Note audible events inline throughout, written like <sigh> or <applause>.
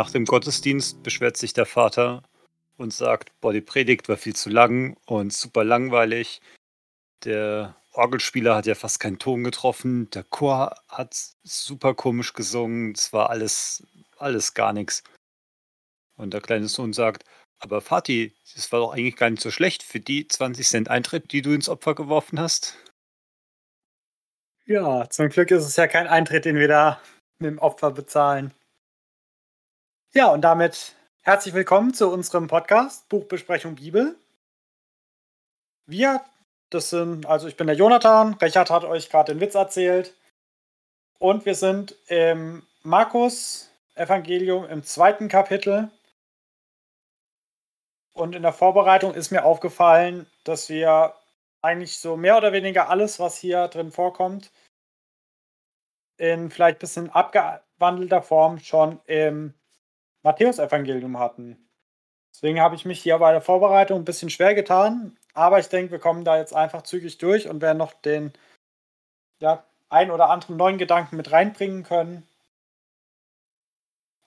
Nach dem Gottesdienst beschwert sich der Vater und sagt, boah, die Predigt war viel zu lang und super langweilig. Der Orgelspieler hat ja fast keinen Ton getroffen. Der Chor hat super komisch gesungen. Es war alles, alles gar nichts. Und der kleine Sohn sagt, aber Vati, das war doch eigentlich gar nicht so schlecht für die 20 Cent Eintritt, die du ins Opfer geworfen hast. Ja, zum Glück ist es ja kein Eintritt, den wir da mit dem Opfer bezahlen. Ja, und damit herzlich willkommen zu unserem Podcast Buchbesprechung Bibel. Wir, das sind, also ich bin der Jonathan, Richard hat euch gerade den Witz erzählt. Und wir sind im Markus-Evangelium im zweiten Kapitel. Und in der Vorbereitung ist mir aufgefallen, dass wir eigentlich so mehr oder weniger alles, was hier drin vorkommt, in vielleicht ein bisschen abgewandelter Form schon im Matthäus-Evangelium hatten. Deswegen habe ich mich hier bei der Vorbereitung ein bisschen schwer getan, aber ich denke, wir kommen da jetzt einfach zügig durch und werden noch den ja, ein oder anderen neuen Gedanken mit reinbringen können.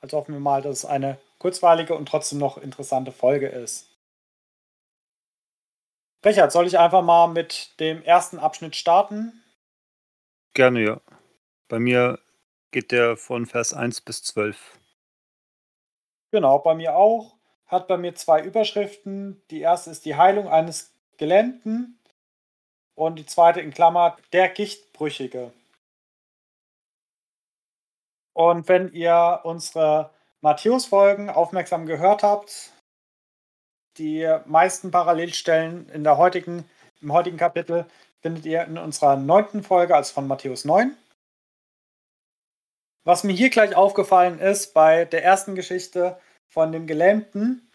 Also hoffen wir mal, dass es eine kurzweilige und trotzdem noch interessante Folge ist. Richard, soll ich einfach mal mit dem ersten Abschnitt starten? Gerne, ja. Bei mir geht der von Vers 1 bis 12. Genau, bei mir auch. Hat bei mir zwei Überschriften. Die erste ist die Heilung eines Gelähmten und die zweite in Klammer der Gichtbrüchige. Und wenn ihr unsere Matthäus-Folgen aufmerksam gehört habt, die meisten Parallelstellen in der heutigen, im heutigen Kapitel findet ihr in unserer neunten Folge, also von Matthäus 9. Was mir hier gleich aufgefallen ist bei der ersten Geschichte von dem Gelähmten,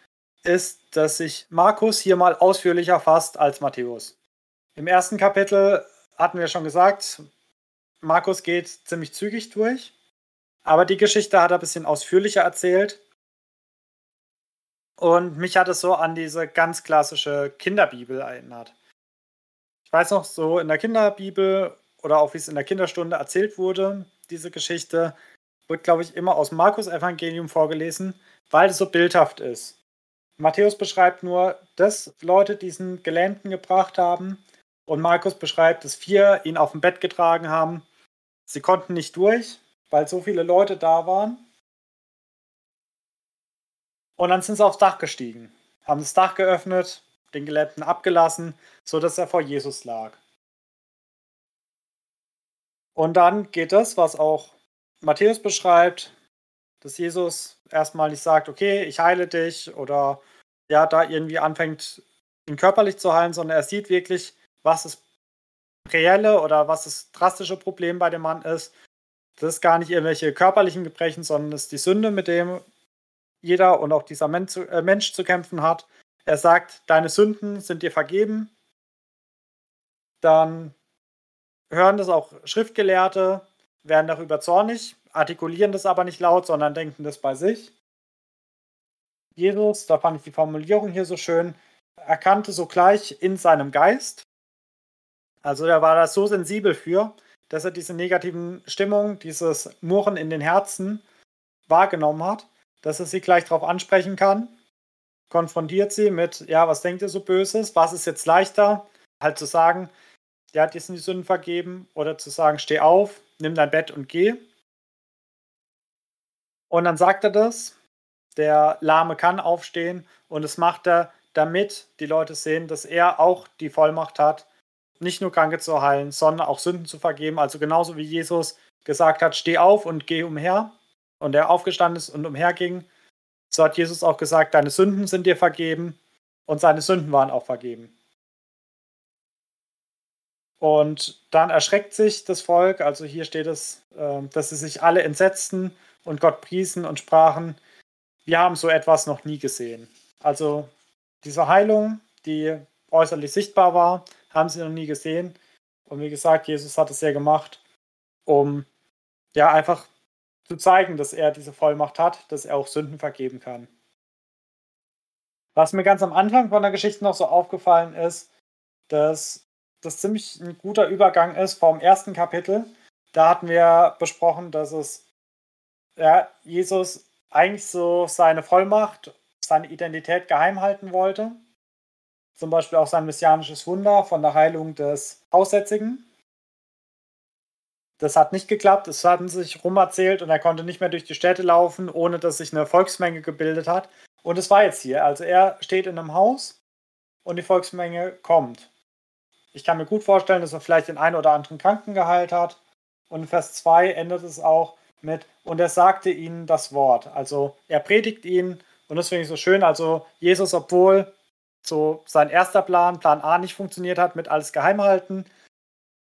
ist, dass sich Markus hier mal ausführlicher fasst als Matthäus. Im ersten Kapitel hatten wir schon gesagt, Markus geht ziemlich zügig durch, aber die Geschichte hat er ein bisschen ausführlicher erzählt. Und mich hat es so an diese ganz klassische Kinderbibel erinnert. Ich weiß noch, so in der Kinderbibel oder auch wie es in der Kinderstunde erzählt wurde, diese Geschichte wird, glaube ich, immer aus Markus Evangelium vorgelesen, weil es so bildhaft ist. Matthäus beschreibt nur, dass Leute diesen Gelähmten gebracht haben und Markus beschreibt, dass vier ihn auf dem Bett getragen haben. Sie konnten nicht durch, weil so viele Leute da waren. Und dann sind sie aufs Dach gestiegen, haben das Dach geöffnet, den Gelähmten abgelassen, sodass er vor Jesus lag. Und dann geht es, was auch Matthäus beschreibt, dass Jesus erstmal nicht sagt, okay, ich heile dich oder ja, da irgendwie anfängt, ihn körperlich zu heilen, sondern er sieht wirklich, was das reelle oder was das drastische Problem bei dem Mann ist. Das ist gar nicht irgendwelche körperlichen Gebrechen, sondern das ist die Sünde, mit dem jeder und auch dieser Mensch, äh, Mensch zu kämpfen hat. Er sagt, deine Sünden sind dir vergeben. Dann hören das auch Schriftgelehrte, werden darüber zornig, artikulieren das aber nicht laut, sondern denken das bei sich. Jesus, da fand ich die Formulierung hier so schön, erkannte sogleich in seinem Geist, also er war da so sensibel für, dass er diese negativen Stimmungen, dieses Murren in den Herzen wahrgenommen hat, dass er sie gleich darauf ansprechen kann, konfrontiert sie mit, ja, was denkt ihr so Böses, was ist jetzt leichter, halt zu sagen, der hat dir die Sünden vergeben oder zu sagen, steh auf, nimm dein Bett und geh. Und dann sagt er das, der Lahme kann aufstehen und das macht er, damit die Leute sehen, dass er auch die Vollmacht hat, nicht nur Kranke zu heilen, sondern auch Sünden zu vergeben. Also genauso wie Jesus gesagt hat, steh auf und geh umher und er aufgestanden ist und umherging, so hat Jesus auch gesagt, deine Sünden sind dir vergeben und seine Sünden waren auch vergeben. Und dann erschreckt sich das Volk, also hier steht es, äh, dass sie sich alle entsetzten und Gott priesen und sprachen, wir haben so etwas noch nie gesehen. Also diese Heilung, die äußerlich sichtbar war, haben sie noch nie gesehen. Und wie gesagt, Jesus hat es ja gemacht, um ja einfach zu zeigen, dass er diese Vollmacht hat, dass er auch Sünden vergeben kann. Was mir ganz am Anfang von der Geschichte noch so aufgefallen ist, dass das ziemlich ein guter Übergang ist vom ersten Kapitel. Da hatten wir besprochen, dass es ja, Jesus eigentlich so seine Vollmacht, seine Identität geheim halten wollte. Zum Beispiel auch sein messianisches Wunder von der Heilung des Aussätzigen. Das hat nicht geklappt, es hatten sich rumerzählt und er konnte nicht mehr durch die Städte laufen, ohne dass sich eine Volksmenge gebildet hat. Und es war jetzt hier. Also er steht in einem Haus und die Volksmenge kommt. Ich kann mir gut vorstellen, dass er vielleicht den einen oder anderen Kranken geheilt hat. Und Vers 2 endet es auch mit, und er sagte ihnen das Wort. Also er predigt ihnen und das finde ich so schön. Also Jesus, obwohl so sein erster Plan, Plan A, nicht funktioniert hat, mit alles geheim halten,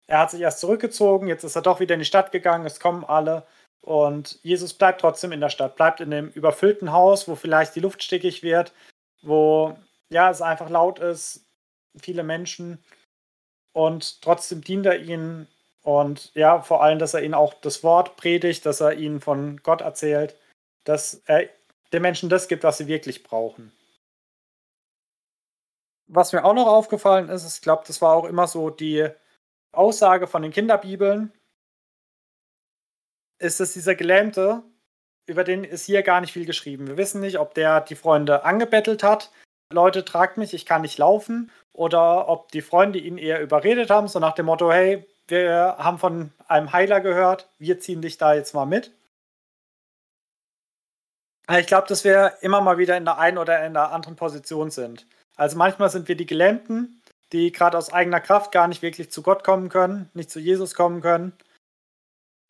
er hat sich erst zurückgezogen, jetzt ist er doch wieder in die Stadt gegangen, es kommen alle. Und Jesus bleibt trotzdem in der Stadt, bleibt in dem überfüllten Haus, wo vielleicht die Luft stickig wird, wo ja es einfach laut ist, viele Menschen. Und trotzdem dient er ihnen und ja, vor allem, dass er ihnen auch das Wort predigt, dass er ihnen von Gott erzählt, dass er den Menschen das gibt, was sie wirklich brauchen. Was mir auch noch aufgefallen ist, ich glaube, das war auch immer so die Aussage von den Kinderbibeln ist, dass dieser Gelähmte, über den ist hier gar nicht viel geschrieben. Wir wissen nicht, ob der die Freunde angebettelt hat. Leute, tragt mich, ich kann nicht laufen. Oder ob die Freunde ihn eher überredet haben, so nach dem Motto, hey, wir haben von einem Heiler gehört, wir ziehen dich da jetzt mal mit. Ich glaube, dass wir immer mal wieder in der einen oder in der anderen Position sind. Also manchmal sind wir die Gelähmten, die gerade aus eigener Kraft gar nicht wirklich zu Gott kommen können, nicht zu Jesus kommen können.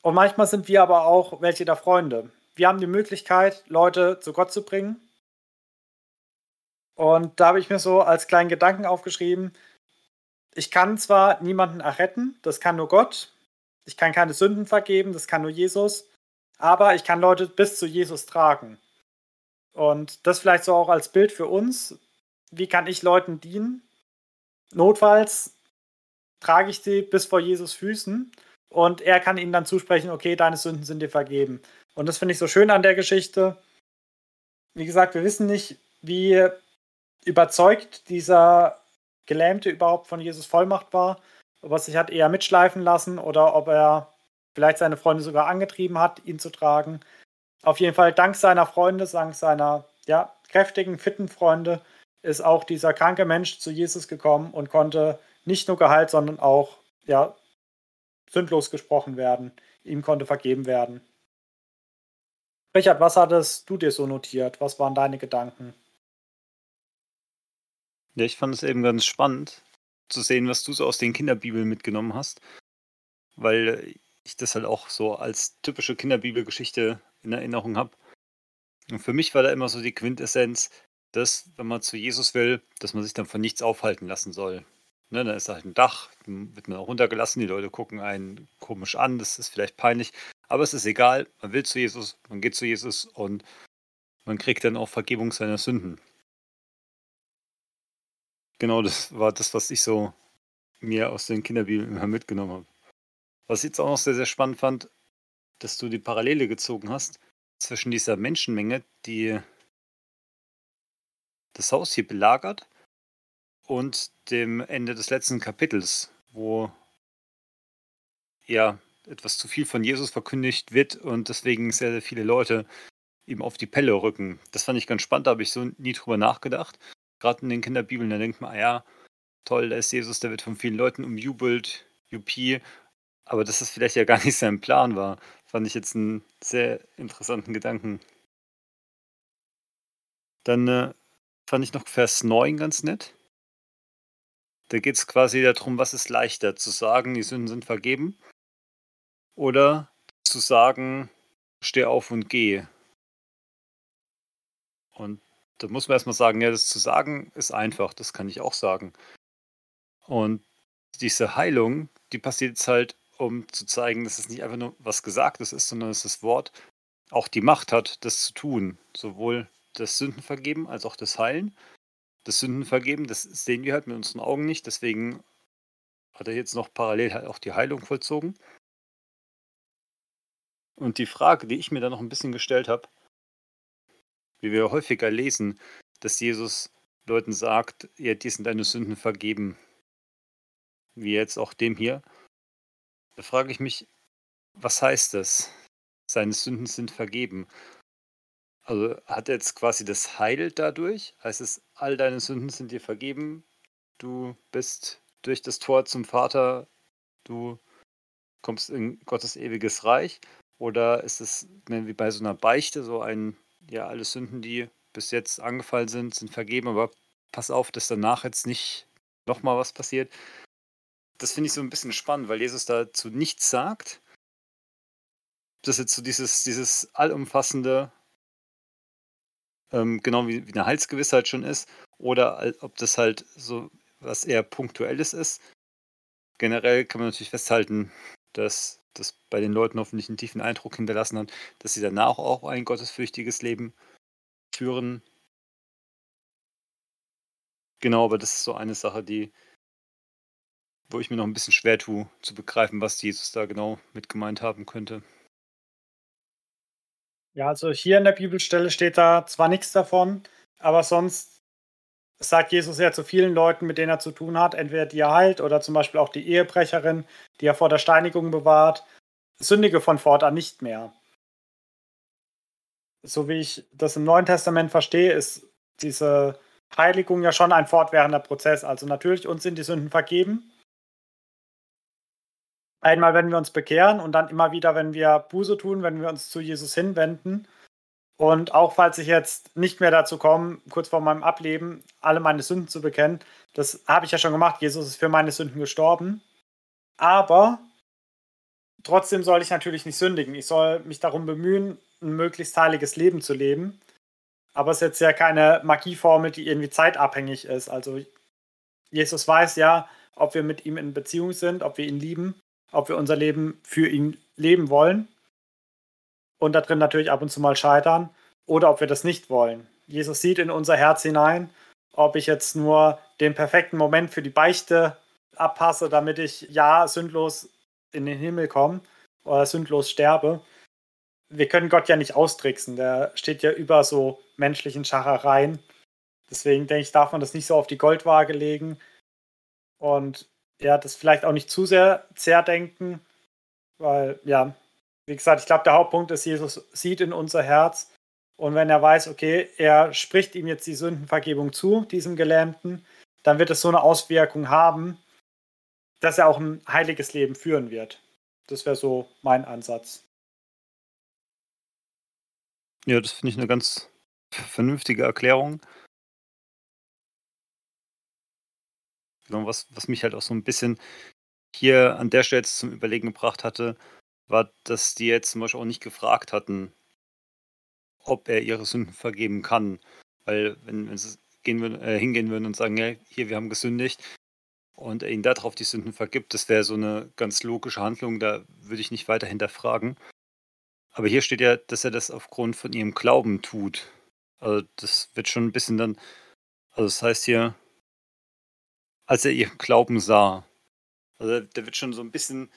Und manchmal sind wir aber auch welche der Freunde. Wir haben die Möglichkeit, Leute zu Gott zu bringen. Und da habe ich mir so als kleinen Gedanken aufgeschrieben, ich kann zwar niemanden erretten, das kann nur Gott. Ich kann keine Sünden vergeben, das kann nur Jesus. Aber ich kann Leute bis zu Jesus tragen. Und das vielleicht so auch als Bild für uns. Wie kann ich Leuten dienen? Notfalls trage ich sie bis vor Jesus Füßen und er kann ihnen dann zusprechen, okay, deine Sünden sind dir vergeben. Und das finde ich so schön an der Geschichte. Wie gesagt, wir wissen nicht, wie überzeugt dieser Gelähmte überhaupt von Jesus Vollmacht war, ob er sich hat eher mitschleifen lassen oder ob er vielleicht seine Freunde sogar angetrieben hat, ihn zu tragen. Auf jeden Fall dank seiner Freunde, dank seiner ja, kräftigen, fitten Freunde ist auch dieser kranke Mensch zu Jesus gekommen und konnte nicht nur geheilt, sondern auch ja, sündlos gesprochen werden. Ihm konnte vergeben werden. Richard, was hattest du dir so notiert? Was waren deine Gedanken? Ja, ich fand es eben ganz spannend zu sehen, was du so aus den Kinderbibeln mitgenommen hast, weil ich das halt auch so als typische Kinderbibelgeschichte in Erinnerung habe. Und für mich war da immer so die Quintessenz, dass, wenn man zu Jesus will, dass man sich dann von nichts aufhalten lassen soll. Ne, dann ist da halt ein Dach, dann wird man auch runtergelassen, die Leute gucken einen komisch an, das ist vielleicht peinlich, aber es ist egal, man will zu Jesus, man geht zu Jesus und man kriegt dann auch Vergebung seiner Sünden. Genau, das war das, was ich so mir aus den Kinderbibeln immer mitgenommen habe. Was ich jetzt auch noch sehr, sehr spannend fand, dass du die Parallele gezogen hast zwischen dieser Menschenmenge, die das Haus hier belagert und dem Ende des letzten Kapitels, wo ja etwas zu viel von Jesus verkündigt wird und deswegen sehr, sehr viele Leute ihm auf die Pelle rücken. Das fand ich ganz spannend, da habe ich so nie drüber nachgedacht. Gerade in den Kinderbibeln, da denkt man, ah ja, toll, da ist Jesus, der wird von vielen Leuten umjubelt, Juppie, aber dass das vielleicht ja gar nicht sein Plan war, fand ich jetzt einen sehr interessanten Gedanken. Dann äh, fand ich noch Vers 9 ganz nett. Da geht es quasi darum, was ist leichter, zu sagen, die Sünden sind vergeben oder zu sagen, steh auf und geh. Und da muss man erstmal sagen, ja, das zu sagen ist einfach, das kann ich auch sagen. Und diese Heilung, die passiert jetzt halt, um zu zeigen, dass es nicht einfach nur was Gesagtes ist, sondern dass das Wort auch die Macht hat, das zu tun. Sowohl das Sündenvergeben als auch das Heilen. Das Sündenvergeben, das sehen wir halt mit unseren Augen nicht, deswegen hat er jetzt noch parallel halt auch die Heilung vollzogen. Und die Frage, die ich mir da noch ein bisschen gestellt habe, wie wir häufiger lesen, dass Jesus Leuten sagt, ja, dir sind deine Sünden vergeben, wie jetzt auch dem hier. Da frage ich mich, was heißt das? Seine Sünden sind vergeben. Also hat er jetzt quasi das Heil dadurch? Heißt es, all deine Sünden sind dir vergeben, du bist durch das Tor zum Vater, du kommst in Gottes ewiges Reich? Oder ist es wie bei so einer Beichte so ein, ja, alle Sünden, die bis jetzt angefallen sind, sind vergeben, aber pass auf, dass danach jetzt nicht nochmal was passiert. Das finde ich so ein bisschen spannend, weil Jesus dazu nichts sagt. Das jetzt so dieses, dieses allumfassende, ähm, genau wie, wie eine Heilsgewissheit schon ist, oder ob das halt so was eher Punktuelles ist. Generell kann man natürlich festhalten, dass das bei den Leuten hoffentlich einen tiefen Eindruck hinterlassen hat, dass sie danach auch ein gottesfürchtiges Leben führen. Genau, aber das ist so eine Sache, die, wo ich mir noch ein bisschen schwer tue, zu begreifen, was Jesus da genau mit gemeint haben könnte. Ja, also hier in der Bibelstelle steht da zwar nichts davon, aber sonst sagt Jesus ja zu vielen Leuten, mit denen er zu tun hat, entweder die er heilt oder zum Beispiel auch die Ehebrecherin, die er vor der Steinigung bewahrt, sündige von fortan nicht mehr so wie ich das im Neuen Testament verstehe, ist diese Heiligung ja schon ein fortwährender Prozess. Also natürlich, uns sind die Sünden vergeben. Einmal, wenn wir uns bekehren und dann immer wieder, wenn wir Buße tun, wenn wir uns zu Jesus hinwenden. Und auch falls ich jetzt nicht mehr dazu komme, kurz vor meinem Ableben, alle meine Sünden zu bekennen, das habe ich ja schon gemacht. Jesus ist für meine Sünden gestorben. Aber trotzdem soll ich natürlich nicht sündigen. Ich soll mich darum bemühen, ein möglichst heiliges Leben zu leben. Aber es ist jetzt ja keine Magieformel, die irgendwie zeitabhängig ist. Also Jesus weiß ja, ob wir mit ihm in Beziehung sind, ob wir ihn lieben, ob wir unser Leben für ihn leben wollen und da drin natürlich ab und zu mal scheitern oder ob wir das nicht wollen. Jesus sieht in unser Herz hinein, ob ich jetzt nur den perfekten Moment für die Beichte abpasse, damit ich ja sündlos in den Himmel komme oder sündlos sterbe wir können Gott ja nicht austricksen. Der steht ja über so menschlichen Schachereien. Deswegen denke ich, darf man das nicht so auf die Goldwaage legen. Und ja, das vielleicht auch nicht zu sehr zerdenken. Weil, ja, wie gesagt, ich glaube, der Hauptpunkt ist, Jesus sieht in unser Herz. Und wenn er weiß, okay, er spricht ihm jetzt die Sündenvergebung zu, diesem Gelähmten, dann wird es so eine Auswirkung haben, dass er auch ein heiliges Leben führen wird. Das wäre so mein Ansatz. Ja, das finde ich eine ganz vernünftige Erklärung. Genau, was, was mich halt auch so ein bisschen hier an der Stelle jetzt zum Überlegen gebracht hatte, war, dass die jetzt zum Beispiel auch nicht gefragt hatten, ob er ihre Sünden vergeben kann. Weil wenn, wenn sie würden, äh, hingehen würden und sagen, ja, hier, wir haben gesündigt und er ihnen darauf die Sünden vergibt, das wäre so eine ganz logische Handlung, da würde ich nicht weiter hinterfragen. Aber hier steht ja, dass er das aufgrund von ihrem Glauben tut. Also das wird schon ein bisschen dann, also das heißt hier, als er ihren Glauben sah. Also der wird schon so ein bisschen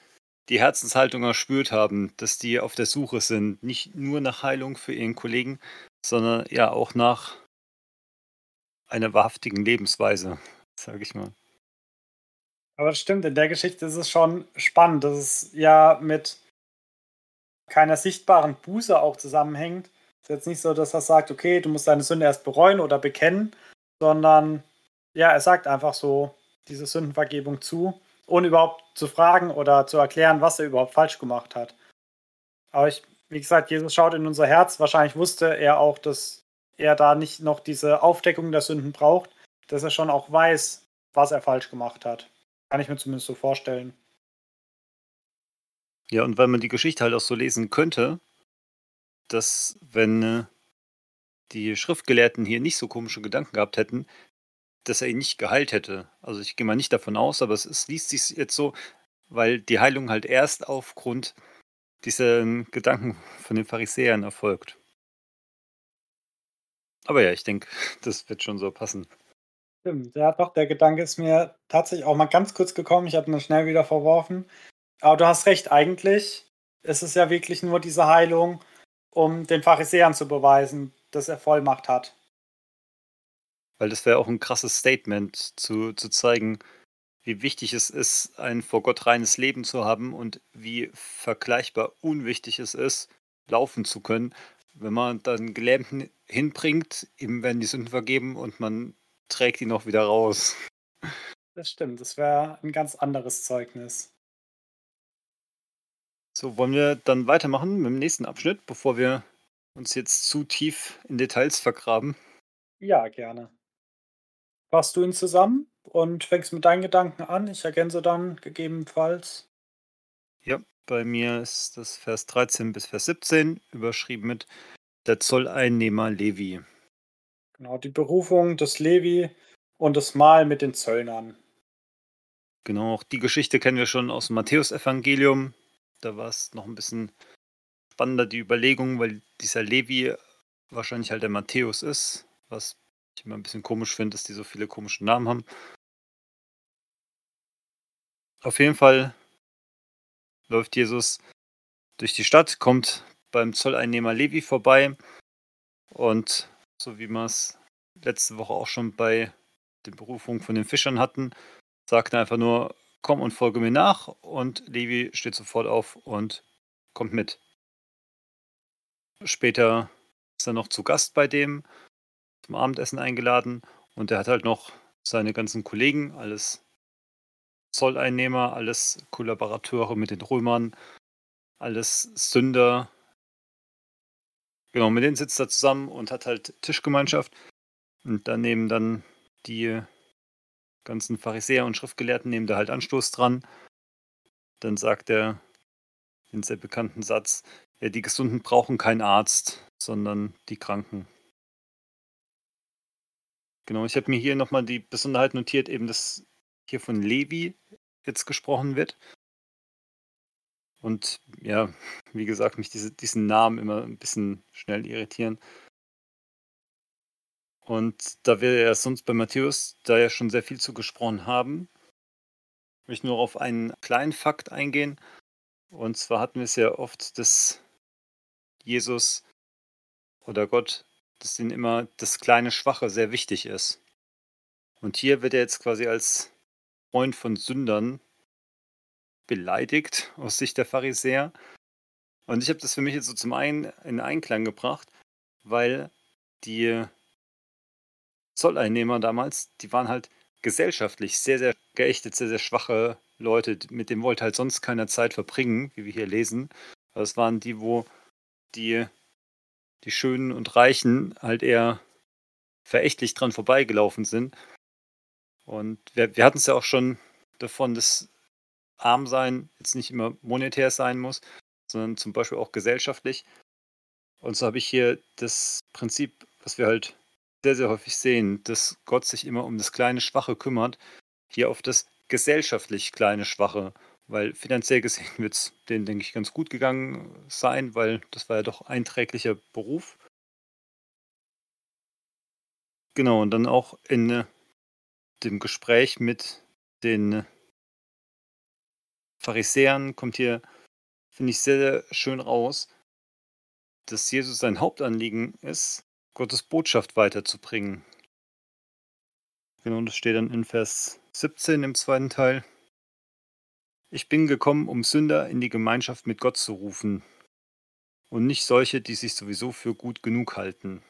die Herzenshaltung erspürt haben, dass die auf der Suche sind, nicht nur nach Heilung für ihren Kollegen, sondern ja auch nach einer wahrhaftigen Lebensweise, sage ich mal. Aber das stimmt, in der Geschichte ist es schon spannend, dass es ja mit keiner sichtbaren Buße auch zusammenhängt. Es ist jetzt nicht so, dass er sagt, okay, du musst deine Sünde erst bereuen oder bekennen, sondern ja, er sagt einfach so diese Sündenvergebung zu, ohne überhaupt zu fragen oder zu erklären, was er überhaupt falsch gemacht hat. Aber ich, wie gesagt, Jesus schaut in unser Herz. Wahrscheinlich wusste er auch, dass er da nicht noch diese Aufdeckung der Sünden braucht, dass er schon auch weiß, was er falsch gemacht hat. Kann ich mir zumindest so vorstellen. Ja, und weil man die Geschichte halt auch so lesen könnte, dass wenn äh, die Schriftgelehrten hier nicht so komische Gedanken gehabt hätten, dass er ihn nicht geheilt hätte. Also ich gehe mal nicht davon aus, aber es, es liest sich jetzt so, weil die Heilung halt erst aufgrund dieser Gedanken von den Pharisäern erfolgt. Aber ja, ich denke, <laughs> das wird schon so passen. Stimmt, ja doch, der Gedanke ist mir tatsächlich auch mal ganz kurz gekommen. Ich habe ihn schnell wieder verworfen. Aber du hast recht, eigentlich ist es ja wirklich nur diese Heilung, um den Pharisäern zu beweisen, dass er Vollmacht hat. Weil das wäre auch ein krasses Statement, zu, zu zeigen, wie wichtig es ist, ein vor Gott reines Leben zu haben und wie vergleichbar unwichtig es ist, laufen zu können, wenn man dann Gelähmten hinbringt, ihm werden die Sünden vergeben und man trägt ihn noch wieder raus. Das stimmt, das wäre ein ganz anderes Zeugnis. So, wollen wir dann weitermachen mit dem nächsten Abschnitt, bevor wir uns jetzt zu tief in Details vergraben? Ja, gerne. Fasst du ihn zusammen und fängst mit deinen Gedanken an? Ich ergänze dann gegebenenfalls. Ja, bei mir ist das Vers 13 bis Vers 17 überschrieben mit der Zolleinnehmer Levi. Genau, die Berufung des Levi und das Mahl mit den Zöllnern. Genau, auch die Geschichte kennen wir schon aus dem Matthäusevangelium. Da war es noch ein bisschen spannender, die Überlegung, weil dieser Levi wahrscheinlich halt der Matthäus ist, was ich immer ein bisschen komisch finde, dass die so viele komische Namen haben. Auf jeden Fall läuft Jesus durch die Stadt, kommt beim Zolleinnehmer Levi vorbei und so wie wir es letzte Woche auch schon bei den Berufungen von den Fischern hatten, sagt er einfach nur, komm und folge mir nach und Levi steht sofort auf und kommt mit. Später ist er noch zu Gast bei dem, zum Abendessen eingeladen und er hat halt noch seine ganzen Kollegen, alles Zolleinnehmer, alles Kollaborateure mit den Römern, alles Sünder. Genau, mit denen sitzt er zusammen und hat halt Tischgemeinschaft. Und dann nehmen dann die ganzen Pharisäer und Schriftgelehrten nehmen da halt Anstoß dran. Dann sagt er den sehr bekannten Satz, ja, die Gesunden brauchen keinen Arzt, sondern die Kranken. Genau, ich habe mir hier nochmal die Besonderheit notiert, eben dass hier von Levi jetzt gesprochen wird. Und ja, wie gesagt, mich diese, diesen Namen immer ein bisschen schnell irritieren. Und da wir ja sonst bei Matthäus da ja schon sehr viel zu gesprochen haben, möchte ich nur auf einen kleinen Fakt eingehen. Und zwar hatten wir es ja oft, dass Jesus oder Gott, dass ihnen immer das kleine Schwache sehr wichtig ist. Und hier wird er jetzt quasi als Freund von Sündern beleidigt aus Sicht der Pharisäer. Und ich habe das für mich jetzt so zum einen in Einklang gebracht, weil die Zolleinnehmer damals, die waren halt gesellschaftlich sehr, sehr geächtet, sehr, sehr schwache Leute. Mit dem wollte halt sonst keiner Zeit verbringen, wie wir hier lesen. Das waren die, wo die, die Schönen und Reichen halt eher verächtlich dran vorbeigelaufen sind. Und wir, wir hatten es ja auch schon davon, dass Armsein jetzt nicht immer monetär sein muss, sondern zum Beispiel auch gesellschaftlich. Und so habe ich hier das Prinzip, was wir halt sehr, sehr häufig sehen, dass Gott sich immer um das kleine Schwache kümmert, hier auf das gesellschaftlich kleine Schwache, weil finanziell gesehen wird es denen, denke ich, ganz gut gegangen sein, weil das war ja doch einträglicher Beruf. Genau, und dann auch in äh, dem Gespräch mit den Pharisäern kommt hier, finde ich, sehr, sehr schön raus, dass Jesus sein Hauptanliegen ist, Gottes Botschaft weiterzubringen. Genau, das steht dann in Vers 17 im zweiten Teil. Ich bin gekommen, um Sünder in die Gemeinschaft mit Gott zu rufen und nicht solche, die sich sowieso für gut genug halten.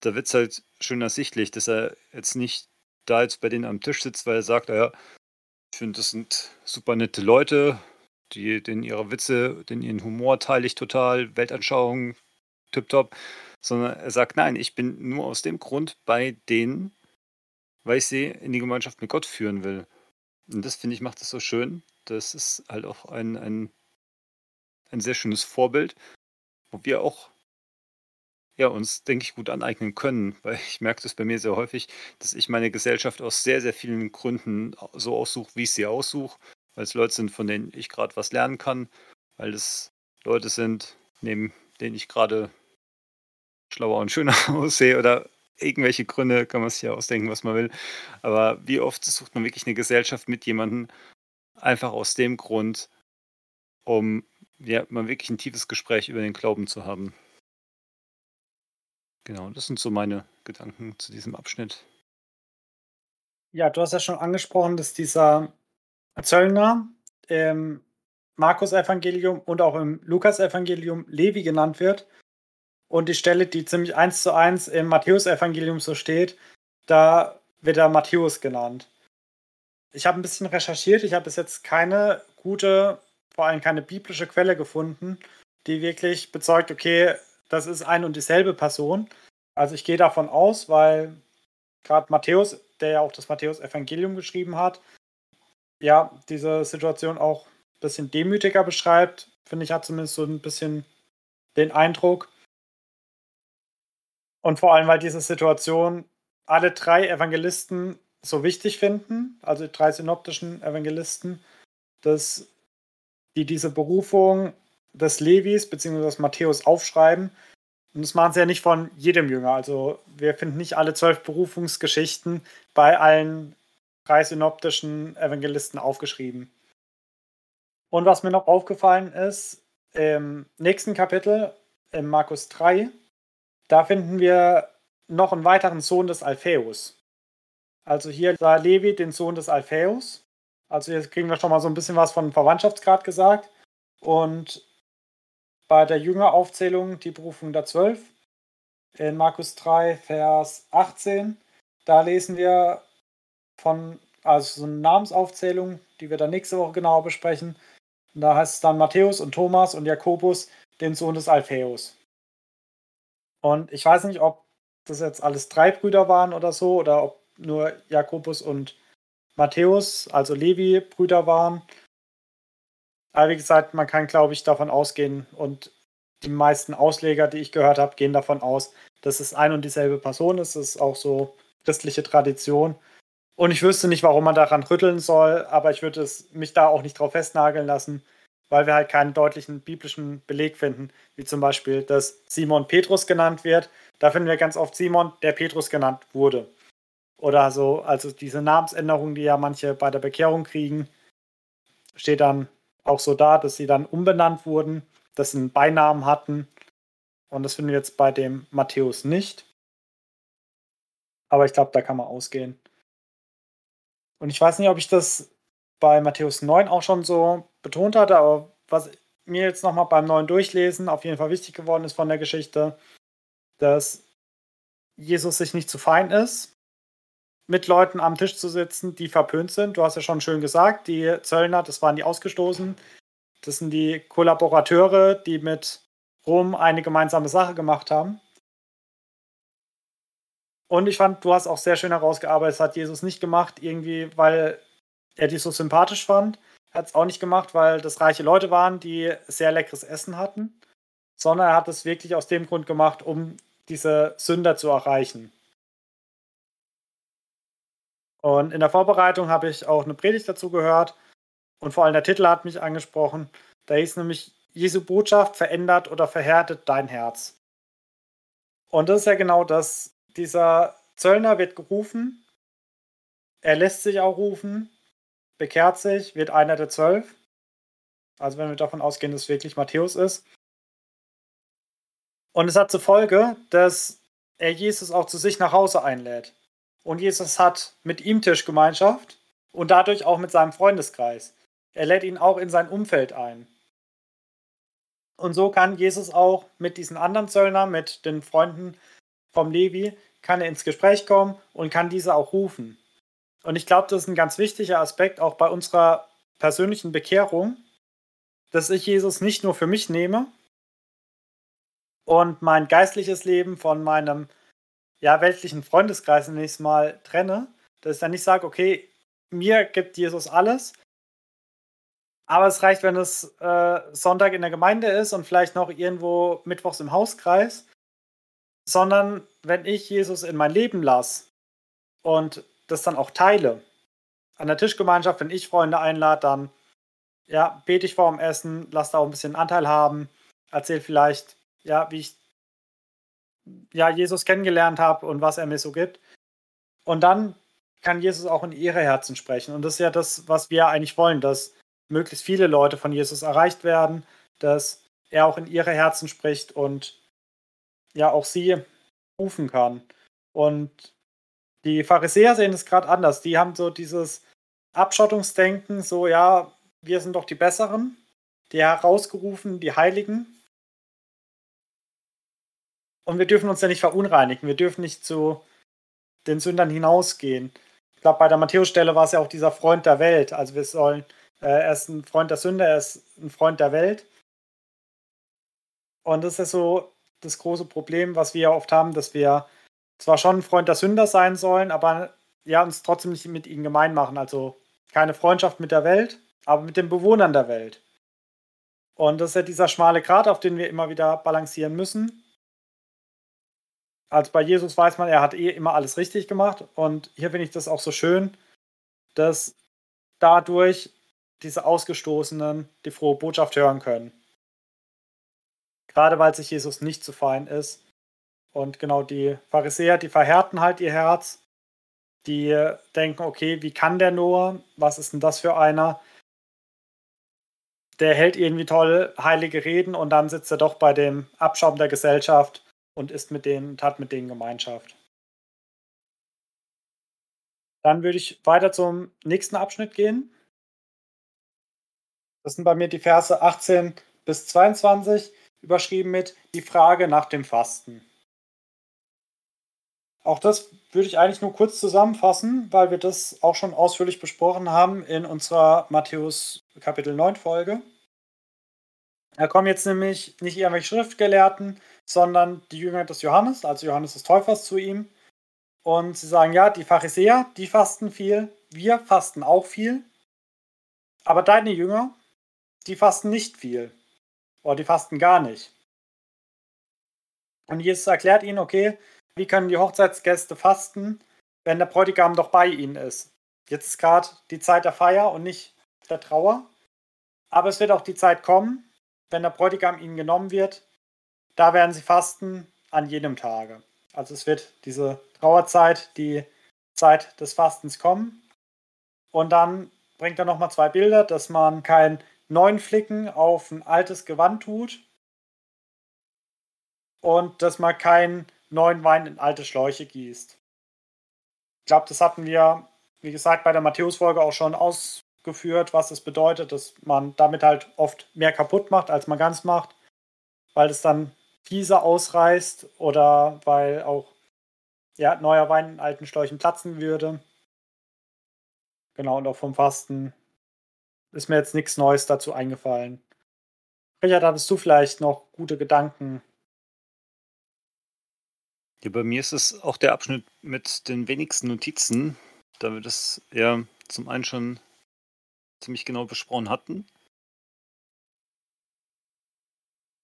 Da wird es halt schön ersichtlich, dass er jetzt nicht da jetzt bei denen am Tisch sitzt, weil er sagt, ja, ich finde, das sind super nette Leute, die, den ihre Witze, den ihren Humor teile ich total, Weltanschauung, tipptopp sondern er sagt, nein, ich bin nur aus dem Grund bei denen, weil ich sie in die Gemeinschaft mit Gott führen will. Und das finde ich macht es so schön. Das ist halt auch ein, ein, ein sehr schönes Vorbild, wo wir auch ja, uns, denke ich, gut aneignen können, <laughs> weil ich merke das bei mir sehr häufig, dass ich meine Gesellschaft aus sehr, sehr vielen Gründen so aussuche, wie ich sie aussuche, weil es Leute sind, von denen ich gerade was lernen kann, weil es Leute sind, neben denen ich gerade schlauer und schöner <laughs> aussehe oder irgendwelche Gründe kann man sich ja ausdenken, was man will. Aber wie oft sucht man wirklich eine Gesellschaft mit jemandem einfach aus dem Grund, um ja, mal wirklich ein tiefes Gespräch über den Glauben zu haben. Genau, das sind so meine Gedanken zu diesem Abschnitt. Ja, du hast ja schon angesprochen, dass dieser Zöllner im Markus-Evangelium und auch im Lukas-Evangelium Levi genannt wird. Und die Stelle, die ziemlich eins zu eins im Matthäusevangelium so steht, da wird er Matthäus genannt. Ich habe ein bisschen recherchiert, ich habe bis jetzt keine gute, vor allem keine biblische Quelle gefunden, die wirklich bezeugt, okay, das ist ein und dieselbe Person. Also ich gehe davon aus, weil gerade Matthäus, der ja auch das Matthäus-Evangelium geschrieben hat, ja, diese Situation auch ein bisschen demütiger beschreibt, finde ich, hat zumindest so ein bisschen den Eindruck. Und vor allem, weil diese Situation alle drei Evangelisten so wichtig finden, also die drei synoptischen Evangelisten, dass die diese Berufung des Levis bzw. des Matthäus aufschreiben. Und das machen sie ja nicht von jedem Jünger. Also wir finden nicht alle zwölf Berufungsgeschichten bei allen drei synoptischen Evangelisten aufgeschrieben. Und was mir noch aufgefallen ist, im nächsten Kapitel, in Markus 3, da finden wir noch einen weiteren Sohn des Alphaeus. Also hier sah Levi den Sohn des Alphaeus. Also jetzt kriegen wir schon mal so ein bisschen was von Verwandtschaftsgrad gesagt. Und bei der Jüngeraufzählung die Berufung der Zwölf in Markus 3, Vers 18, da lesen wir von, also so eine Namensaufzählung, die wir dann nächste Woche genauer besprechen. Und da heißt es dann Matthäus und Thomas und Jakobus, den Sohn des Alphaeus. Und ich weiß nicht, ob das jetzt alles drei Brüder waren oder so, oder ob nur Jakobus und Matthäus, also Levi, Brüder waren. Aber wie gesagt, man kann, glaube ich, davon ausgehen und die meisten Ausleger, die ich gehört habe, gehen davon aus, dass es ein und dieselbe Person ist. Das ist auch so christliche Tradition. Und ich wüsste nicht, warum man daran rütteln soll, aber ich würde es mich da auch nicht drauf festnageln lassen, weil wir halt keinen deutlichen biblischen Beleg finden, wie zum Beispiel, dass Simon Petrus genannt wird. Da finden wir ganz oft Simon, der Petrus genannt wurde. Oder so, also diese Namensänderung, die ja manche bei der Bekehrung kriegen, steht dann auch so da, dass sie dann umbenannt wurden, dass sie einen Beinamen hatten. Und das finden wir jetzt bei dem Matthäus nicht. Aber ich glaube, da kann man ausgehen. Und ich weiß nicht, ob ich das bei Matthäus 9 auch schon so betont hatte, aber was mir jetzt nochmal beim neuen Durchlesen auf jeden Fall wichtig geworden ist von der Geschichte, dass Jesus sich nicht zu fein ist, mit Leuten am Tisch zu sitzen, die verpönt sind. Du hast ja schon schön gesagt, die Zöllner, das waren die Ausgestoßen. Das sind die Kollaborateure, die mit Rom eine gemeinsame Sache gemacht haben. Und ich fand, du hast auch sehr schön herausgearbeitet, das hat Jesus nicht gemacht, irgendwie, weil er die so sympathisch fand. Hat es auch nicht gemacht, weil das reiche Leute waren, die sehr leckeres Essen hatten, sondern er hat es wirklich aus dem Grund gemacht, um diese Sünder zu erreichen. Und in der Vorbereitung habe ich auch eine Predigt dazu gehört und vor allem der Titel hat mich angesprochen. Da hieß nämlich, Jesu Botschaft verändert oder verhärtet dein Herz. Und das ist ja genau das, dieser Zöllner wird gerufen, er lässt sich auch rufen, bekehrt sich, wird einer der zwölf. Also wenn wir davon ausgehen, dass es wirklich Matthäus ist. Und es hat zur Folge, dass er Jesus auch zu sich nach Hause einlädt. Und Jesus hat mit ihm Tischgemeinschaft und dadurch auch mit seinem Freundeskreis. Er lädt ihn auch in sein Umfeld ein. Und so kann Jesus auch mit diesen anderen Zöllnern, mit den Freunden vom Levi, kann er ins Gespräch kommen und kann diese auch rufen. Und ich glaube, das ist ein ganz wichtiger Aspekt auch bei unserer persönlichen Bekehrung, dass ich Jesus nicht nur für mich nehme und mein geistliches Leben von meinem ja, weltlichen Freundeskreis nächstes Mal trenne, dass ich dann nicht sage, okay, mir gibt Jesus alles, aber es reicht, wenn es äh, Sonntag in der Gemeinde ist und vielleicht noch irgendwo mittwochs im Hauskreis, sondern wenn ich Jesus in mein Leben lasse und das dann auch teile. An der Tischgemeinschaft, wenn ich Freunde einlade, dann ja, bete ich vor dem Essen, lass da auch ein bisschen Anteil haben, erzähl vielleicht, ja, wie ich ja, Jesus kennengelernt habe und was er mir so gibt. Und dann kann Jesus auch in ihre Herzen sprechen. Und das ist ja das, was wir eigentlich wollen, dass möglichst viele Leute von Jesus erreicht werden, dass er auch in ihre Herzen spricht und ja auch sie rufen kann. Und die Pharisäer sehen es gerade anders. Die haben so dieses Abschottungsdenken, so ja, wir sind doch die Besseren, die herausgerufen, die Heiligen. Und wir dürfen uns ja nicht verunreinigen. Wir dürfen nicht zu den Sündern hinausgehen. Ich glaube, bei der Matthäus-Stelle war es ja auch dieser Freund der Welt. Also wir sollen, äh, er ist ein Freund der Sünder, er ist ein Freund der Welt. Und das ist so das große Problem, was wir ja oft haben, dass wir zwar schon ein Freund der Sünder sein sollen, aber ja, uns trotzdem nicht mit ihnen gemein machen. Also keine Freundschaft mit der Welt, aber mit den Bewohnern der Welt. Und das ist ja dieser schmale Grat, auf den wir immer wieder balancieren müssen. Also bei Jesus weiß man, er hat eh immer alles richtig gemacht. Und hier finde ich das auch so schön, dass dadurch diese Ausgestoßenen die frohe Botschaft hören können. Gerade weil sich Jesus nicht zu fein ist. Und genau die Pharisäer, die verhärten halt ihr Herz. Die denken, okay, wie kann der nur? Was ist denn das für einer? Der hält irgendwie toll heilige Reden und dann sitzt er doch bei dem Abschaum der Gesellschaft und ist mit denen und hat mit denen Gemeinschaft. Dann würde ich weiter zum nächsten Abschnitt gehen. Das sind bei mir die Verse 18 bis 22, überschrieben mit die Frage nach dem Fasten. Auch das würde ich eigentlich nur kurz zusammenfassen, weil wir das auch schon ausführlich besprochen haben in unserer Matthäus Kapitel 9 Folge. Da kommen jetzt nämlich nicht irgendwelche Schriftgelehrten, sondern die Jünger des Johannes, also Johannes des Täufers, zu ihm. Und sie sagen, ja, die Pharisäer, die fasten viel, wir fasten auch viel, aber deine Jünger, die fasten nicht viel. Oder die fasten gar nicht. Und Jesus erklärt ihnen, okay, wie können die Hochzeitsgäste fasten, wenn der Bräutigam doch bei ihnen ist? Jetzt ist gerade die Zeit der Feier und nicht der Trauer. Aber es wird auch die Zeit kommen, wenn der Bräutigam ihnen genommen wird, da werden sie fasten an jedem Tage. Also es wird diese Trauerzeit, die Zeit des Fastens kommen. Und dann bringt er nochmal zwei Bilder, dass man kein neuen Flicken auf ein altes Gewand tut und dass man keinen neuen Wein in alte Schläuche gießt. Ich glaube, das hatten wir, wie gesagt, bei der Matthäus-Folge auch schon ausgeführt, was das bedeutet, dass man damit halt oft mehr kaputt macht, als man ganz macht, weil es dann Fieser ausreißt oder weil auch ja, neuer Wein in alten Schläuchen platzen würde. Genau, und auch vom Fasten ist mir jetzt nichts Neues dazu eingefallen. Richard, hattest du vielleicht noch gute Gedanken? Ja, bei mir ist es auch der Abschnitt mit den wenigsten Notizen, da wir das ja zum einen schon ziemlich genau besprochen hatten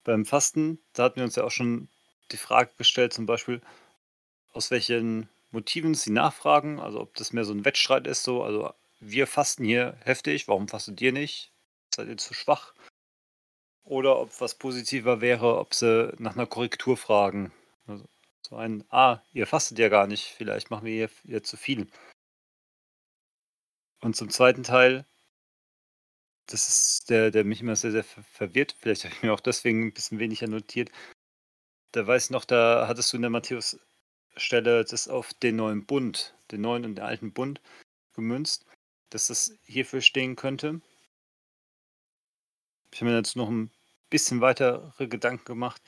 beim Fasten, da hatten wir uns ja auch schon die Frage gestellt, zum Beispiel, aus welchen Motiven sie nachfragen, also ob das mehr so ein Wettstreit ist, so, also wir fasten hier heftig, warum fastet ihr nicht? Seid ihr zu schwach? Oder ob was positiver wäre, ob sie nach einer Korrektur fragen. Also so ein, ah, ihr fastet ja gar nicht, vielleicht machen wir hier, zu viel. Und zum zweiten Teil, das ist der, der mich immer sehr, sehr verwirrt. Vielleicht habe ich mir auch deswegen ein bisschen weniger notiert. Da weiß ich noch, da hattest du in der Matthäus-Stelle das auf den neuen Bund, den neuen und den alten Bund gemünzt, dass das hierfür stehen könnte. Ich habe mir dazu noch ein bisschen weitere Gedanken gemacht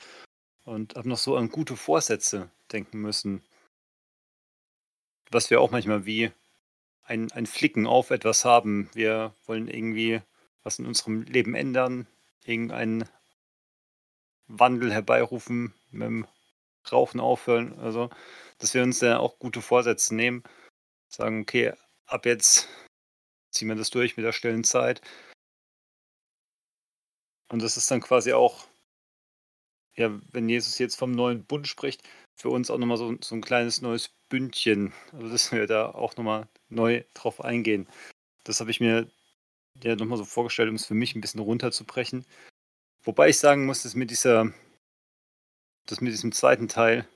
und habe noch so an gute Vorsätze denken müssen. Was wir auch manchmal wie ein, ein Flicken auf etwas haben. Wir wollen irgendwie was in unserem Leben ändern, irgendeinen Wandel herbeirufen, mit dem Rauchen aufhören, also dass wir uns dann auch gute Vorsätze nehmen, sagen, okay, ab jetzt ziehen wir das durch mit der stillen Zeit. Und das ist dann quasi auch, ja, wenn Jesus jetzt vom neuen Bund spricht, für uns auch nochmal so, so ein kleines neues Bündchen. Also dass wir da auch nochmal neu drauf eingehen. Das habe ich mir ja nochmal so vorgestellt, um es für mich ein bisschen runterzubrechen. Wobei ich sagen muss, dass mit dieser, dass mit diesem zweiten Teil,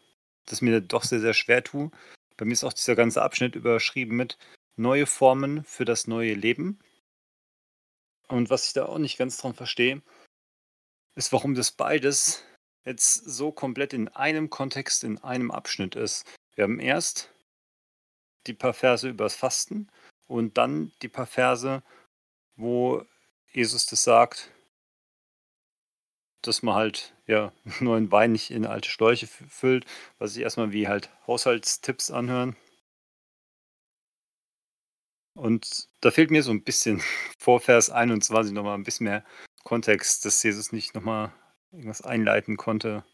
das mir doch sehr, sehr schwer tue. Bei mir ist auch dieser ganze Abschnitt überschrieben mit neue Formen für das neue Leben. Und was ich da auch nicht ganz dran verstehe, ist, warum das beides jetzt so komplett in einem Kontext, in einem Abschnitt ist. Wir haben erst die paar Verse übers Fasten und dann die paar Verse wo Jesus das sagt, dass man halt ja <laughs> neuen Wein nicht in alte Schläuche füllt, was sich erstmal wie halt Haushaltstipps anhören. Und da fehlt mir so ein bisschen <laughs> vor Vers 21 nochmal ein bisschen mehr Kontext, dass Jesus nicht nochmal irgendwas einleiten konnte.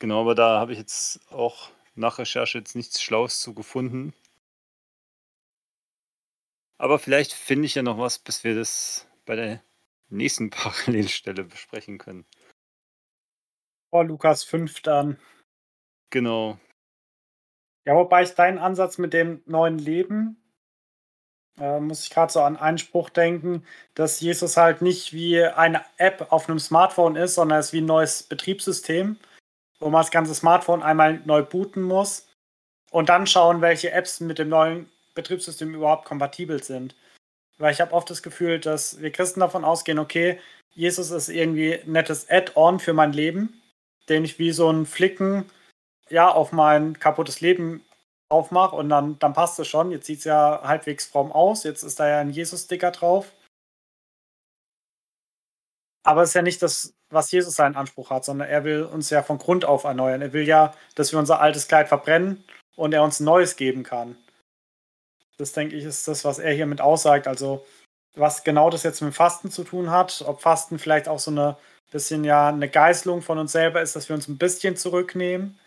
Genau, aber da habe ich jetzt auch nach Recherche jetzt nichts Schlaues zu gefunden. Aber vielleicht finde ich ja noch was, bis wir das bei der nächsten <laughs> Parallelstelle besprechen können. Vor Lukas 5 dann. Genau. Ja, wobei ich deinen Ansatz mit dem neuen Leben, äh, muss ich gerade so an einen Spruch denken, dass Jesus halt nicht wie eine App auf einem Smartphone ist, sondern es ist wie ein neues Betriebssystem, wo man das ganze Smartphone einmal neu booten muss und dann schauen, welche Apps mit dem neuen Betriebssystem überhaupt kompatibel sind. Weil ich habe oft das Gefühl, dass wir Christen davon ausgehen, okay, Jesus ist irgendwie ein nettes Add-on für mein Leben, den ich wie so ein Flicken ja, auf mein kaputtes Leben aufmache und dann, dann passt es schon. Jetzt sieht es ja halbwegs fromm aus. Jetzt ist da ja ein Jesus-Sticker drauf. Aber es ist ja nicht das, was Jesus seinen Anspruch hat, sondern er will uns ja von Grund auf erneuern. Er will ja, dass wir unser altes Kleid verbrennen und er uns ein neues geben kann. Das denke ich, ist das, was er hiermit aussagt. Also, was genau das jetzt mit Fasten zu tun hat, ob Fasten vielleicht auch so eine bisschen ja eine Geißelung von uns selber ist, dass wir uns ein bisschen zurücknehmen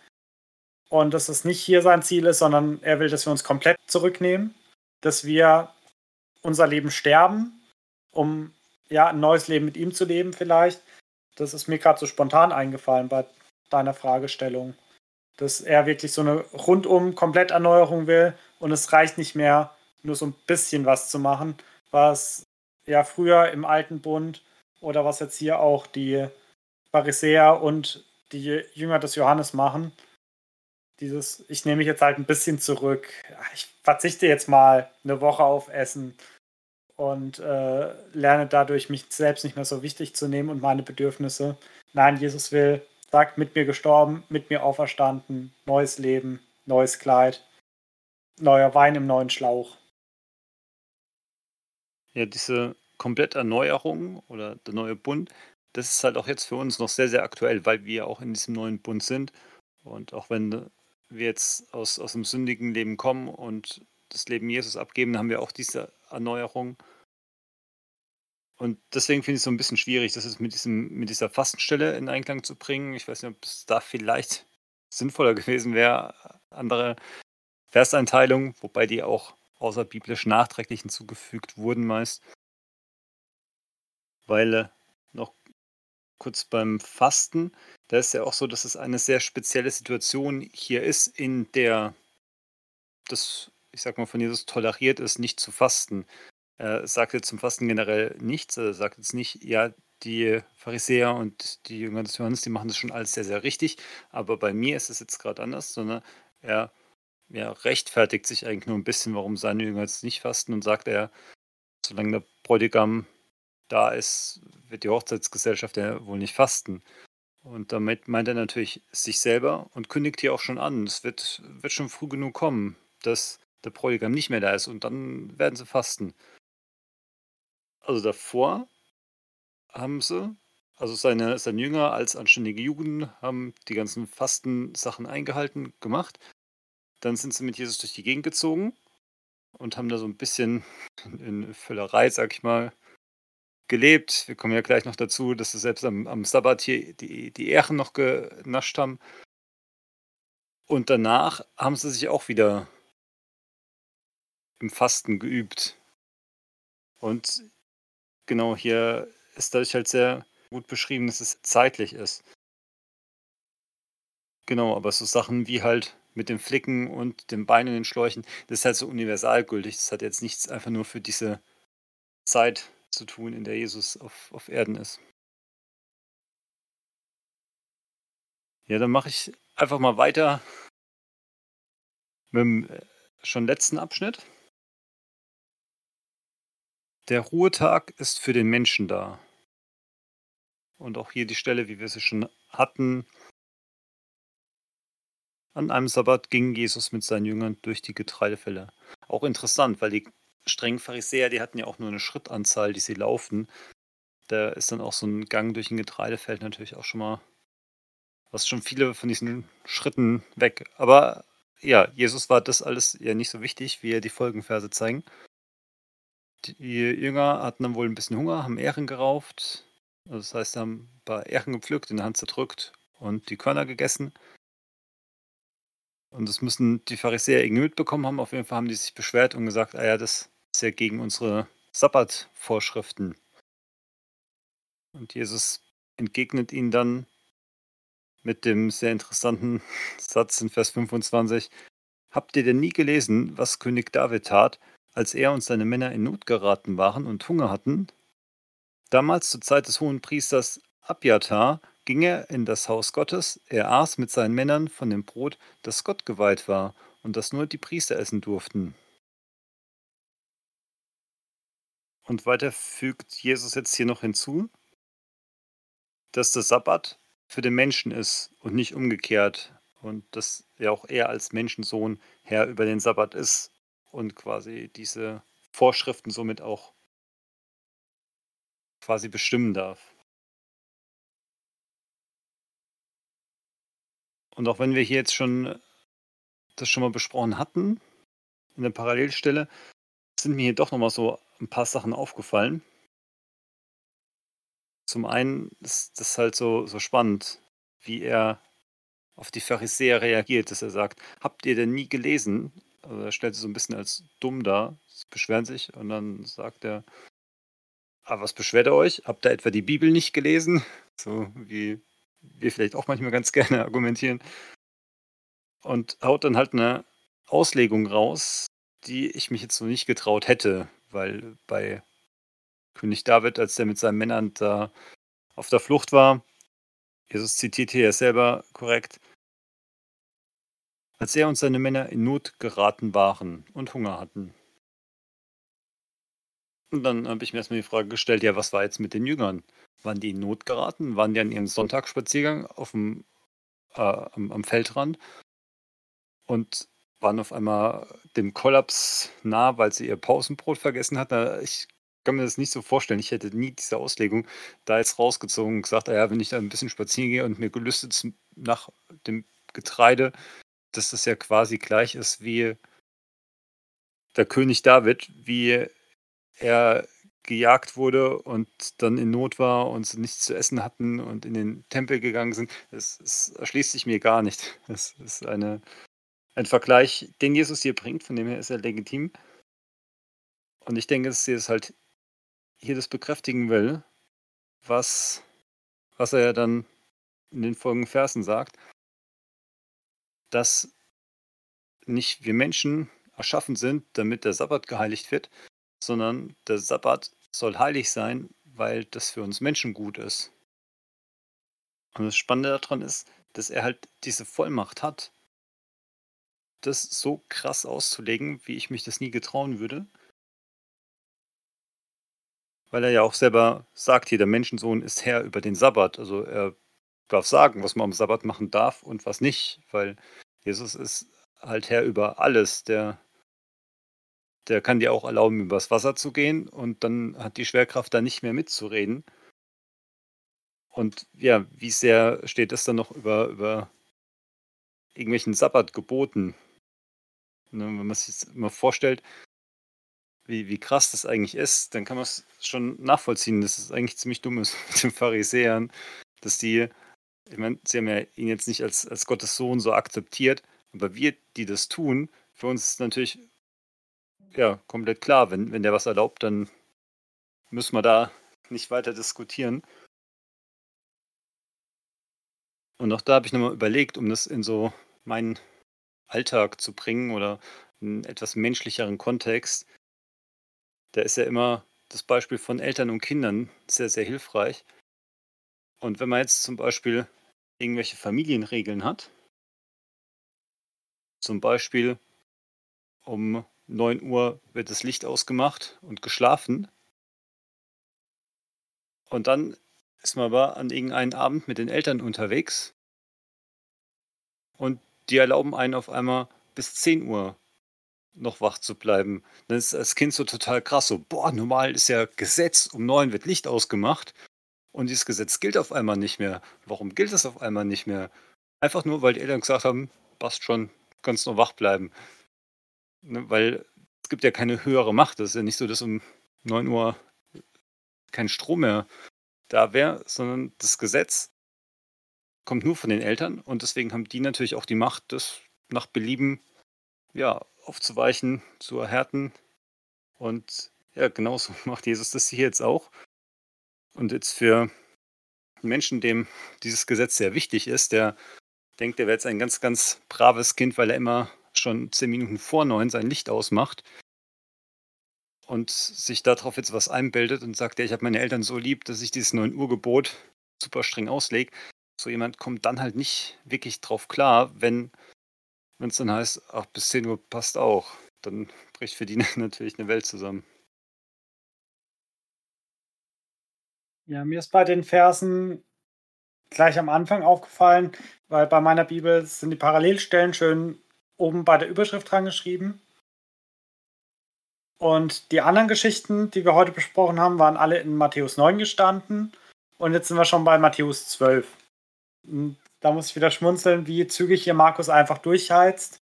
und dass es nicht hier sein Ziel ist, sondern er will, dass wir uns komplett zurücknehmen, dass wir unser Leben sterben, um ja ein neues Leben mit ihm zu leben vielleicht. Das ist mir gerade so spontan eingefallen bei deiner Fragestellung, dass er wirklich so eine rundum Kompletterneuerung will und es reicht nicht mehr, nur so ein bisschen was zu machen, was ja früher im alten Bund oder was jetzt hier auch die Pharisäer und die Jünger des Johannes machen. Dieses, ich nehme mich jetzt halt ein bisschen zurück. Ich verzichte jetzt mal eine Woche auf Essen und äh, lerne dadurch, mich selbst nicht mehr so wichtig zu nehmen und meine Bedürfnisse. Nein, Jesus will, sagt, mit mir gestorben, mit mir auferstanden, neues Leben, neues Kleid neuer Wein im neuen Schlauch. Ja, diese Kompletterneuerung oder der neue Bund, das ist halt auch jetzt für uns noch sehr, sehr aktuell, weil wir auch in diesem neuen Bund sind. Und auch wenn wir jetzt aus, aus dem sündigen Leben kommen und das Leben Jesus abgeben, haben wir auch diese Erneuerung. Und deswegen finde ich es so ein bisschen schwierig, das ist mit, diesem, mit dieser Fastenstelle in Einklang zu bringen. Ich weiß nicht, ob es da vielleicht sinnvoller gewesen wäre, andere Verseinteilung, wobei die auch außerbiblisch nachträglich hinzugefügt wurden meist. Weil äh, kurz beim Fasten, da ist ja auch so, dass es eine sehr spezielle Situation hier ist, in der das, ich sag mal, von Jesus toleriert ist, nicht zu fasten. Er sagt jetzt zum Fasten generell nichts. Er sagt jetzt nicht, ja, die Pharisäer und die Jünger des Johannes, die machen das schon alles sehr, sehr richtig. Aber bei mir ist es jetzt gerade anders, sondern er ja, rechtfertigt sich eigentlich nur ein bisschen, warum seine Jünger jetzt nicht fasten und sagt er, solange der Bräutigam da ist, wird die Hochzeitsgesellschaft ja wohl nicht fasten. Und damit meint er natürlich sich selber und kündigt hier auch schon an, es wird, wird schon früh genug kommen, dass der Bräutigam nicht mehr da ist und dann werden sie fasten. Also davor haben sie, also seine, seine Jünger als anständige Jugend haben die ganzen Fastensachen eingehalten, gemacht dann sind sie mit Jesus durch die Gegend gezogen und haben da so ein bisschen in Völlerei, sag ich mal, gelebt. Wir kommen ja gleich noch dazu, dass sie selbst am, am Sabbat hier die, die Ähren noch genascht haben. Und danach haben sie sich auch wieder im Fasten geübt. Und genau hier ist dadurch halt sehr gut beschrieben, dass es zeitlich ist. Genau, aber so Sachen wie halt mit dem Flicken und dem Bein in den Schläuchen, das ist halt so universalgültig. Das hat jetzt nichts einfach nur für diese Zeit zu tun, in der Jesus auf, auf Erden ist. Ja, dann mache ich einfach mal weiter mit dem äh, schon letzten Abschnitt. Der Ruhetag ist für den Menschen da. Und auch hier die Stelle, wie wir sie schon hatten, an einem Sabbat ging Jesus mit seinen Jüngern durch die Getreidefelder. Auch interessant, weil die strengen Pharisäer, die hatten ja auch nur eine Schrittanzahl, die sie laufen. da ist dann auch so ein Gang durch ein Getreidefeld natürlich auch schon mal was schon viele von diesen Schritten weg. Aber ja, Jesus war das alles ja nicht so wichtig, wie er die Folgenverse zeigen. Die Jünger hatten dann wohl ein bisschen Hunger, haben Ähren gerauft. Also das heißt, haben ein paar Ähren gepflückt, in der Hand zerdrückt und die Körner gegessen. Und das müssen die Pharisäer irgendwie mitbekommen haben. Auf jeden Fall haben die sich beschwert und gesagt, ah ja, das ist ja gegen unsere Sabbatvorschriften. Und Jesus entgegnet ihnen dann mit dem sehr interessanten <laughs> Satz in Vers 25. Habt ihr denn nie gelesen, was König David tat, als er und seine Männer in Not geraten waren und Hunger hatten? Damals zur Zeit des hohen Priesters Abjatar ging er in das Haus Gottes, er aß mit seinen Männern von dem Brot, das Gott geweiht war und das nur die Priester essen durften. Und weiter fügt Jesus jetzt hier noch hinzu, dass der Sabbat für den Menschen ist und nicht umgekehrt. Und dass er auch er als Menschensohn Herr über den Sabbat ist und quasi diese Vorschriften somit auch quasi bestimmen darf. Und auch wenn wir hier jetzt schon das schon mal besprochen hatten, in der Parallelstelle, sind mir hier doch nochmal so ein paar Sachen aufgefallen. Zum einen ist das halt so, so spannend, wie er auf die Pharisäer reagiert, dass er sagt, habt ihr denn nie gelesen? Also er stellt sich so ein bisschen als dumm dar, beschweren sich und dann sagt er, ah, was beschwert ihr euch? Habt ihr etwa die Bibel nicht gelesen? <laughs> So wie wir vielleicht auch manchmal ganz <laughs> gerne argumentieren. Und haut dann halt eine Auslegung raus, die ich mich jetzt so nicht getraut hätte, weil bei König David, als der mit seinen Männern da auf der Flucht war, Jesus zitiert hier selber korrekt, als er und seine Männer in Not geraten waren und Hunger hatten. Und dann habe ich mir erstmal die Frage gestellt, ja, was war jetzt mit den Jüngern? Waren die in Not geraten? Waren die an ihrem Sonntagsspaziergang auf dem, äh, am, am Feldrand und waren auf einmal dem Kollaps nah, weil sie ihr Pausenbrot vergessen hatten? Ich kann mir das nicht so vorstellen. Ich hätte nie diese Auslegung da jetzt rausgezogen und gesagt, ah ja, wenn ich da ein bisschen spazieren gehe und mir gelüstet nach dem Getreide, dass das ja quasi gleich ist wie der König David, wie er gejagt wurde und dann in Not war und sie nichts zu essen hatten und in den Tempel gegangen sind. Das, das erschließt sich mir gar nicht. Das ist eine, ein Vergleich, den Jesus hier bringt, von dem her ist er legitim. Und ich denke, dass Jesus halt hier das bekräftigen will, was, was er ja dann in den folgenden Versen sagt, dass nicht wir Menschen erschaffen sind, damit der Sabbat geheiligt wird, sondern der Sabbat soll heilig sein, weil das für uns Menschen gut ist. Und das Spannende daran ist, dass er halt diese Vollmacht hat, das so krass auszulegen, wie ich mich das nie getrauen würde. Weil er ja auch selber sagt, hier, der Menschensohn ist Herr über den Sabbat. Also er darf sagen, was man am Sabbat machen darf und was nicht, weil Jesus ist halt Herr über alles. Der der kann dir auch erlauben, übers Wasser zu gehen und dann hat die Schwerkraft da nicht mehr mitzureden. Und ja, wie sehr steht das dann noch über, über irgendwelchen Sabbatgeboten? Ne, wenn man sich das mal vorstellt, wie, wie krass das eigentlich ist, dann kann man es schon nachvollziehen, dass es eigentlich ziemlich dumm ist <laughs> mit den Pharisäern, dass die, ich meine, sie haben ja ihn jetzt nicht als, als Gottes Sohn so akzeptiert, aber wir, die das tun, für uns ist es natürlich ja, komplett klar. Wenn, wenn der was erlaubt, dann müssen wir da nicht weiter diskutieren. Und auch da habe ich nochmal überlegt, um das in so meinen Alltag zu bringen oder einen etwas menschlicheren Kontext. Da ist ja immer das Beispiel von Eltern und Kindern sehr, sehr hilfreich. Und wenn man jetzt zum Beispiel irgendwelche Familienregeln hat, zum Beispiel um 9 Uhr wird das Licht ausgemacht und geschlafen. Und dann ist man aber an irgendeinen Abend mit den Eltern unterwegs. Und die erlauben einen auf einmal bis 10 Uhr noch wach zu bleiben. Dann ist als Kind so total krass, so, boah, normal ist ja Gesetz, um neun wird Licht ausgemacht und dieses Gesetz gilt auf einmal nicht mehr. Warum gilt es auf einmal nicht mehr? Einfach nur, weil die Eltern gesagt haben, passt schon, kannst nur wach bleiben. Ne, weil es gibt ja keine höhere Macht. Das ist ja nicht so, dass um 9 Uhr kein Strom mehr da wäre, sondern das Gesetz kommt nur von den Eltern und deswegen haben die natürlich auch die Macht, das nach Belieben ja, aufzuweichen, zu erhärten. Und ja, genauso <laughs> macht Jesus das hier jetzt auch. Und jetzt für Menschen, dem dieses Gesetz sehr wichtig ist, der denkt, er wäre jetzt ein ganz, ganz braves Kind, weil er immer schon zehn Minuten vor neun sein Licht ausmacht und sich darauf jetzt was einbildet und sagt, ja, ich habe meine Eltern so lieb, dass ich dieses 9 Uhr Gebot super streng auslege. So jemand kommt dann halt nicht wirklich drauf klar, wenn es dann heißt, ach, bis 10 Uhr passt auch. Dann bricht für die <laughs> natürlich eine Welt zusammen. Ja, mir ist bei den Versen gleich am Anfang aufgefallen, weil bei meiner Bibel sind die Parallelstellen schön oben bei der Überschrift dran geschrieben. Und die anderen Geschichten, die wir heute besprochen haben, waren alle in Matthäus 9 gestanden. Und jetzt sind wir schon bei Matthäus 12. Und da muss ich wieder schmunzeln, wie zügig hier Markus einfach durchheizt.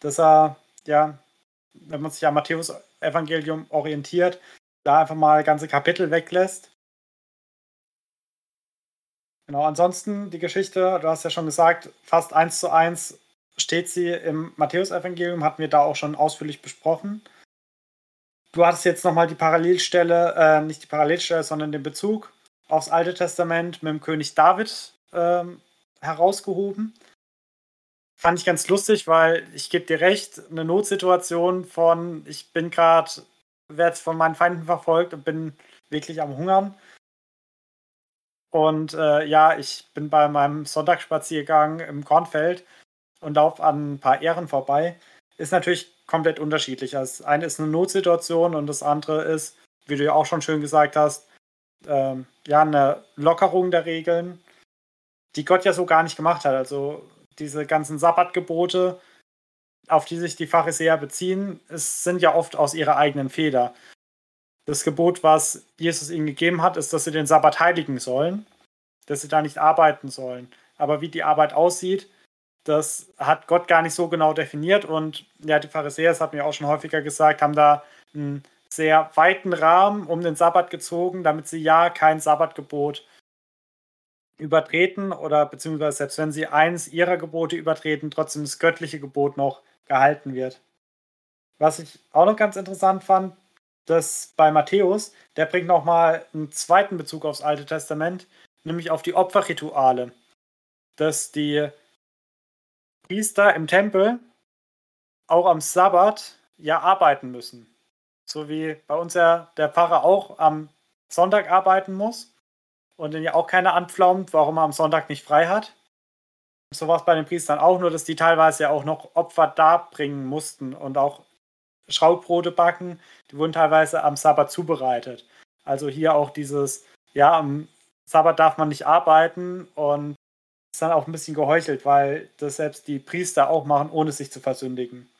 Dass er, ja, wenn man sich am Matthäus-Evangelium orientiert, da einfach mal ganze Kapitel weglässt. Genau, ansonsten die Geschichte, du hast ja schon gesagt, fast eins zu eins steht sie im Matthäusevangelium, hatten wir da auch schon ausführlich besprochen. Du hattest jetzt nochmal die Parallelstelle, äh, nicht die Parallelstelle, sondern den Bezug aufs Alte Testament mit dem König David ähm, herausgehoben. Fand ich ganz lustig, weil ich gebe dir recht, eine Notsituation von, ich bin gerade, werde von meinen Feinden verfolgt und bin wirklich am Hungern. Und äh, ja, ich bin bei meinem Sonntagsspaziergang im Kornfeld und laufe an ein paar Ehren vorbei. Ist natürlich komplett unterschiedlich. Das eine ist eine Notsituation und das andere ist, wie du ja auch schon schön gesagt hast, ähm, ja, eine Lockerung der Regeln, die Gott ja so gar nicht gemacht hat. Also diese ganzen Sabbatgebote, auf die sich die Pharisäer beziehen, es sind ja oft aus ihrer eigenen Feder. Das Gebot, was Jesus ihnen gegeben hat, ist, dass sie den Sabbat heiligen sollen, dass sie da nicht arbeiten sollen. Aber wie die Arbeit aussieht, das hat Gott gar nicht so genau definiert. Und ja, die Pharisäer, das hat mir auch schon häufiger gesagt, haben da einen sehr weiten Rahmen um den Sabbat gezogen, damit sie ja kein Sabbatgebot übertreten oder beziehungsweise selbst wenn sie eins ihrer Gebote übertreten, trotzdem das göttliche Gebot noch gehalten wird. Was ich auch noch ganz interessant fand, dass bei Matthäus, der bringt nochmal einen zweiten Bezug aufs Alte Testament, nämlich auf die Opferrituale. Dass die Priester im Tempel auch am Sabbat ja arbeiten müssen. So wie bei uns ja der Pfarrer auch am Sonntag arbeiten muss und den ja auch keiner anpflaumt, warum er am Sonntag nicht frei hat. So war es bei den Priestern auch, nur dass die teilweise ja auch noch Opfer darbringen mussten und auch Schraubrote backen. Die wurden teilweise am Sabbat zubereitet. Also hier auch dieses, ja, am Sabbat darf man nicht arbeiten und ist dann auch ein bisschen geheuchelt, weil das selbst die Priester auch machen, ohne sich zu versündigen.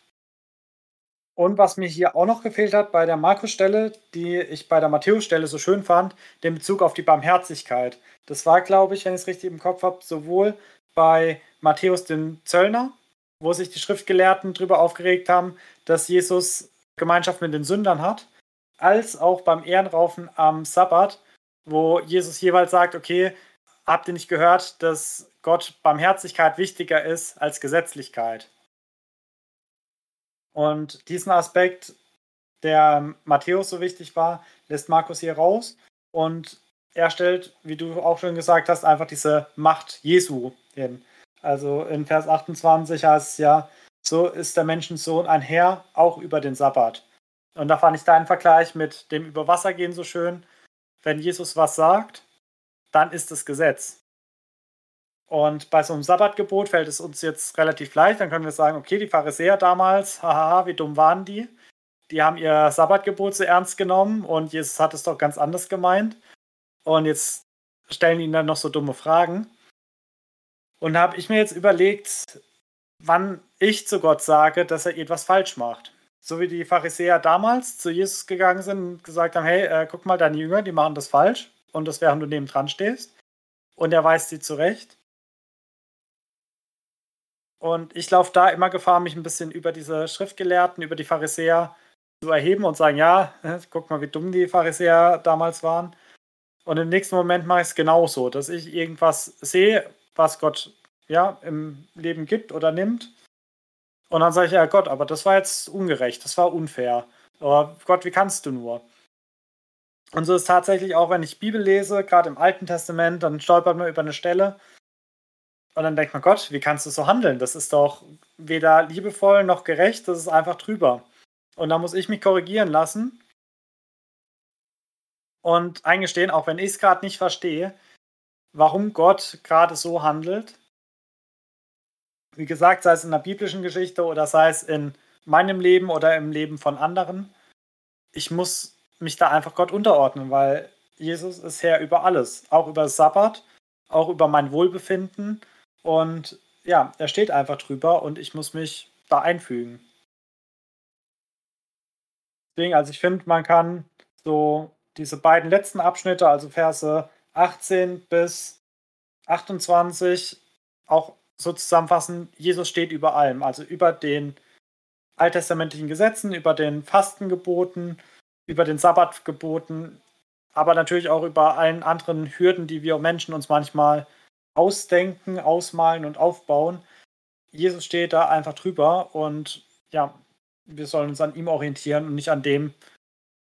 Und was mir hier auch noch gefehlt hat bei der Markus-Stelle, die ich bei der Matthäus-Stelle so schön fand, den Bezug auf die Barmherzigkeit. Das war, glaube ich, wenn ich es richtig im Kopf habe, sowohl bei Matthäus dem Zöllner, wo sich die Schriftgelehrten darüber aufgeregt haben, dass Jesus Gemeinschaft mit den Sündern hat, als auch beim Ehrenraufen am Sabbat, wo Jesus jeweils sagt, okay, habt ihr nicht gehört, dass Gott Barmherzigkeit wichtiger ist als Gesetzlichkeit? Und diesen Aspekt, der Matthäus so wichtig war, lässt Markus hier raus und er stellt, wie du auch schon gesagt hast, einfach diese Macht Jesu hin. Also in Vers 28 heißt es ja, so ist der Menschensohn ein Herr auch über den Sabbat. Und da fand ich deinen Vergleich mit dem Überwassergehen so schön. Wenn Jesus was sagt, dann ist es Gesetz. Und bei so einem Sabbatgebot fällt es uns jetzt relativ leicht. Dann können wir sagen, okay, die Pharisäer damals, <laughs> haha, wie dumm waren die? Die haben ihr Sabbatgebot so ernst genommen und Jesus hat es doch ganz anders gemeint. Und jetzt stellen ihnen dann noch so dumme Fragen. Und habe ich mir jetzt überlegt, wann ich zu Gott sage, dass er etwas falsch macht. so wie die Pharisäer damals zu Jesus gegangen sind und gesagt haben, hey, äh, guck mal, deine Jünger, die machen das falsch und das während du neben dran stehst. Und er weist sie zurecht. Und ich laufe da immer Gefahr, mich ein bisschen über diese Schriftgelehrten, über die Pharisäer zu erheben und sagen, ja, guck mal, wie dumm die Pharisäer damals waren. Und im nächsten Moment mache ich es genauso, dass ich irgendwas sehe, was Gott ja im Leben gibt oder nimmt. Und dann sage ich, ja Gott, aber das war jetzt ungerecht, das war unfair. Aber Gott, wie kannst du nur? Und so ist tatsächlich auch, wenn ich Bibel lese, gerade im Alten Testament, dann stolpert man über eine Stelle und dann denkt man, Gott, wie kannst du so handeln? Das ist doch weder liebevoll noch gerecht, das ist einfach drüber. Und da muss ich mich korrigieren lassen und eingestehen, auch wenn ich es gerade nicht verstehe, warum Gott gerade so handelt. Wie gesagt, sei es in der biblischen Geschichte oder sei es in meinem Leben oder im Leben von anderen. Ich muss mich da einfach Gott unterordnen, weil Jesus ist Herr über alles, auch über Sabbat, auch über mein Wohlbefinden. Und ja, er steht einfach drüber und ich muss mich da einfügen. Deswegen, also ich finde, man kann so diese beiden letzten Abschnitte, also Verse 18 bis 28, auch so zusammenfassen, Jesus steht über allem, also über den alttestamentlichen Gesetzen, über den Fastengeboten, über den Sabbatgeboten, aber natürlich auch über allen anderen Hürden, die wir Menschen uns manchmal ausdenken, ausmalen und aufbauen. Jesus steht da einfach drüber und ja, wir sollen uns an ihm orientieren und nicht an dem,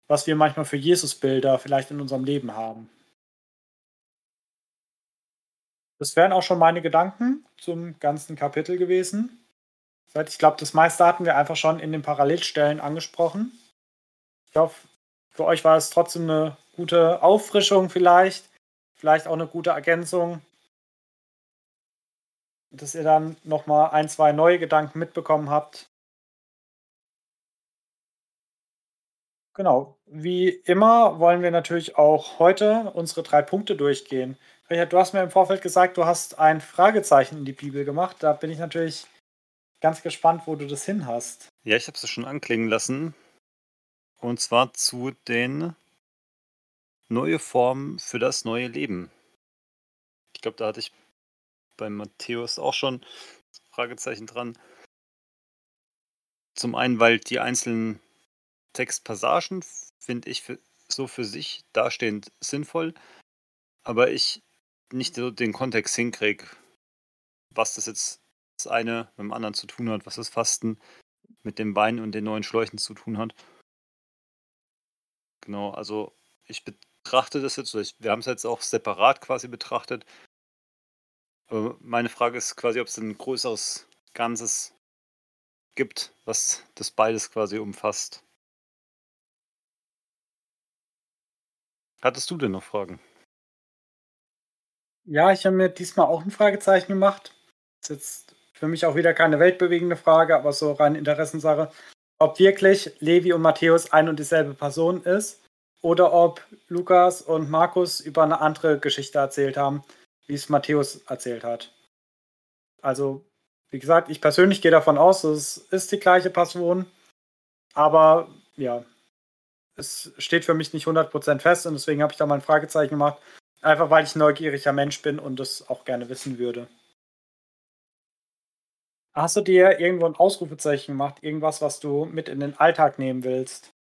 was wir manchmal für Jesus-Bilder vielleicht in unserem Leben haben. Das wären auch schon meine Gedanken zum ganzen Kapitel gewesen. Ich glaube, das meiste hatten wir einfach schon in den Parallelstellen angesprochen. Ich hoffe, für euch war es trotzdem eine gute Auffrischung vielleicht, vielleicht auch eine gute Ergänzung dass ihr dann nochmal ein, zwei neue Gedanken mitbekommen habt. Genau. Wie immer wollen wir natürlich auch heute unsere drei Punkte durchgehen. Richard, du hast mir im Vorfeld gesagt, du hast ein Fragezeichen in die Bibel gemacht. Da bin ich natürlich ganz gespannt, wo du das hin hast. Ja, ich habe es schon anklingen lassen. Und zwar zu den neue Formen für das neue Leben. Ich glaube, da hatte ich bei Matthäus auch schon Fragezeichen dran. Zum einen, weil die einzelnen Textpassagen, finde ich, für, so für sich dastehend sinnvoll, aber ich nicht so den Kontext hinkriege, was das jetzt das eine mit dem anderen zu tun hat, was das Fasten mit dem Wein und den neuen Schläuchen zu tun hat. Genau, also ich betrachte das jetzt, wir haben es jetzt auch separat quasi betrachtet, äh, meine Frage ist quasi, ob es ein größeres Ganzes gibt, was das beides quasi umfasst. Hattest du denn noch Fragen? Ja, ich habe mir diesmal auch ein Fragezeichen gemacht. Das ist jetzt für mich auch wieder keine weltbewegende Frage, aber so rein Interessensache. Ob wirklich Levi und Matthäus ein und dieselbe Person ist oder ob Lukas und Markus über eine andere Geschichte erzählt haben wie es Matthäus erzählt hat. Also, wie gesagt, ich persönlich gehe davon aus, es ist die gleiche Person, aber ja, es steht für mich nicht 100% fest und deswegen habe ich da mal ein Fragezeichen gemacht, einfach weil ich ein neugieriger Mensch bin und das auch gerne wissen würde. Hast du dir irgendwo ein Ausrufezeichen gemacht, irgendwas, was du mit in den Alltag nehmen willst?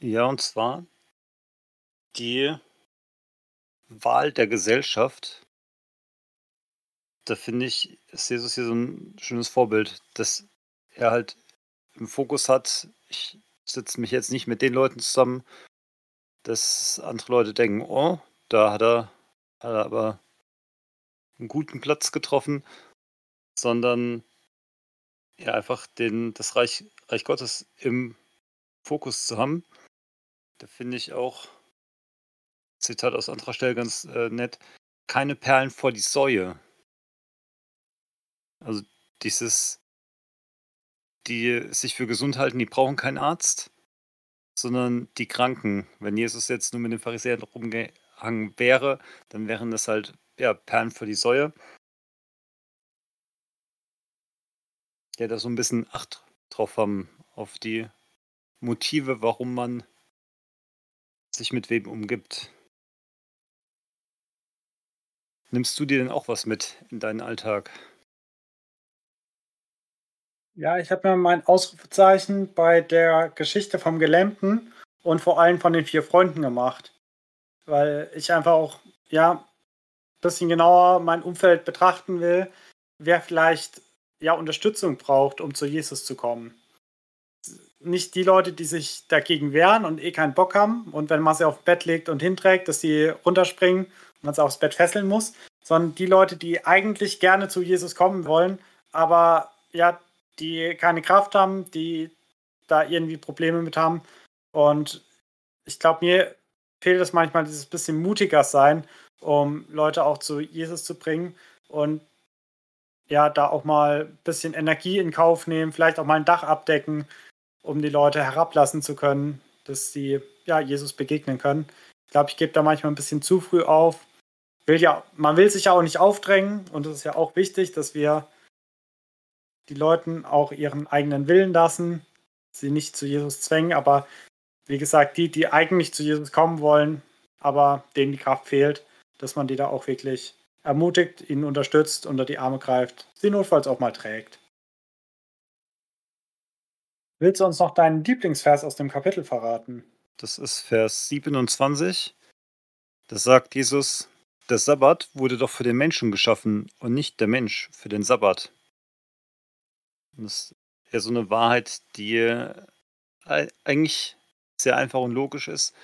Ja, und zwar die Wahl der Gesellschaft, da finde ich, ist Jesus hier so ein schönes Vorbild, dass er halt im Fokus hat, ich setze mich jetzt nicht mit den Leuten zusammen, dass andere Leute denken, oh, da hat er, hat er aber einen guten Platz getroffen, sondern ja einfach den, das Reich, Reich Gottes im Fokus zu haben. Da finde ich auch Zitat aus anderer Stelle ganz äh, nett, keine Perlen vor die Säue. Also dieses, die sich für gesund halten, die brauchen keinen Arzt, sondern die Kranken. Wenn Jesus jetzt nur mit den Pharisäern rumgehangen wäre, dann wären das halt ja, Perlen für die Säue. Der da so ein bisschen Acht drauf haben, auf die Motive, warum man sich mit wem umgibt. Nimmst du dir denn auch was mit in deinen Alltag? Ja, ich habe mir mein Ausrufezeichen bei der Geschichte vom Gelähmten und vor allem von den vier Freunden gemacht. Weil ich einfach auch, ja, ein bisschen genauer mein Umfeld betrachten will, wer vielleicht ja Unterstützung braucht, um zu Jesus zu kommen. Nicht die Leute, die sich dagegen wehren und eh keinen Bock haben und wenn man sie aufs Bett legt und hinträgt, dass sie runterspringen und man sie aufs Bett fesseln muss, sondern die Leute, die eigentlich gerne zu Jesus kommen wollen, aber ja, die keine Kraft haben, die da irgendwie Probleme mit haben. Und ich glaube, mir fehlt es manchmal dieses bisschen mutiger sein, um Leute auch zu Jesus zu bringen und ja, da auch mal ein bisschen Energie in Kauf nehmen, vielleicht auch mal ein Dach abdecken, um die Leute herablassen zu können, dass sie ja Jesus begegnen können. Ich glaube, ich gebe da manchmal ein bisschen zu früh auf. Will ja, man will sich ja auch nicht aufdrängen und es ist ja auch wichtig, dass wir die Leuten auch ihren eigenen Willen lassen, sie nicht zu Jesus zwängen, aber wie gesagt, die, die eigentlich zu Jesus kommen wollen, aber denen die Kraft fehlt, dass man die da auch wirklich ermutigt, ihnen unterstützt, unter die Arme greift, sie notfalls auch mal trägt. Willst du uns noch deinen Lieblingsvers aus dem Kapitel verraten? Das ist Vers 27. Da sagt Jesus, der Sabbat wurde doch für den Menschen geschaffen und nicht der Mensch für den Sabbat. Und das ist ja so eine Wahrheit, die eigentlich sehr einfach und logisch ist,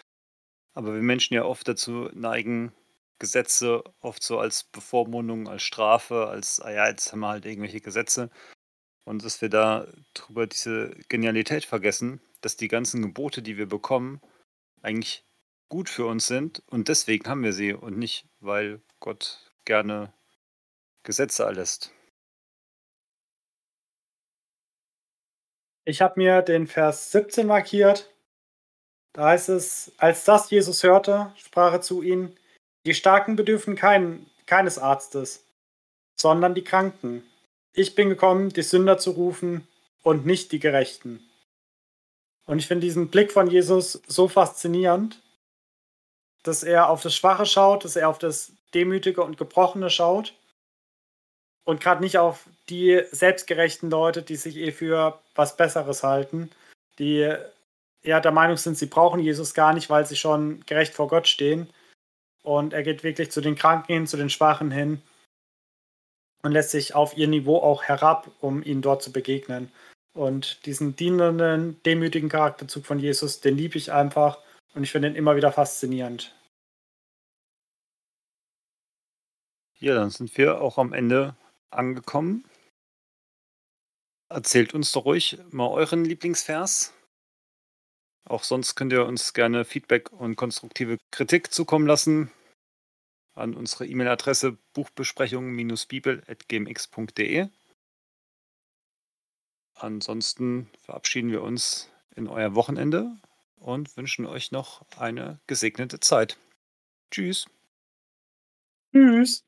aber wir Menschen ja oft dazu neigen, Gesetze oft so als Bevormundung, als Strafe, als, ah ja, jetzt haben wir halt irgendwelche Gesetze. Und dass wir da drüber diese Genialität vergessen, dass die ganzen Gebote, die wir bekommen, eigentlich gut für uns sind und deswegen haben wir sie und nicht, weil Gott gerne Gesetze erlässt. Ich habe mir den Vers 17 markiert. Da heißt es, als das Jesus hörte, sprach er zu ihnen, die Starken bedürfen kein, keines Arztes, sondern die Kranken. Ich bin gekommen, die Sünder zu rufen und nicht die Gerechten. Und ich finde diesen Blick von Jesus so faszinierend, dass er auf das Schwache schaut, dass er auf das Demütige und Gebrochene schaut und gerade nicht auf die selbstgerechten Leute, die sich eh für was Besseres halten, die eher der Meinung sind, sie brauchen Jesus gar nicht, weil sie schon gerecht vor Gott stehen. Und er geht wirklich zu den Kranken hin, zu den Schwachen hin und lässt sich auf ihr Niveau auch herab, um ihnen dort zu begegnen. Und diesen dienenden, demütigen Charakterzug von Jesus, den liebe ich einfach und ich finde ihn immer wieder faszinierend. Ja, dann sind wir auch am Ende angekommen. Erzählt uns doch ruhig mal euren Lieblingsvers. Auch sonst könnt ihr uns gerne Feedback und konstruktive Kritik zukommen lassen an unsere E-Mail-Adresse buchbesprechung-bibel.gmx.de. Ansonsten verabschieden wir uns in euer Wochenende und wünschen euch noch eine gesegnete Zeit. Tschüss. Tschüss.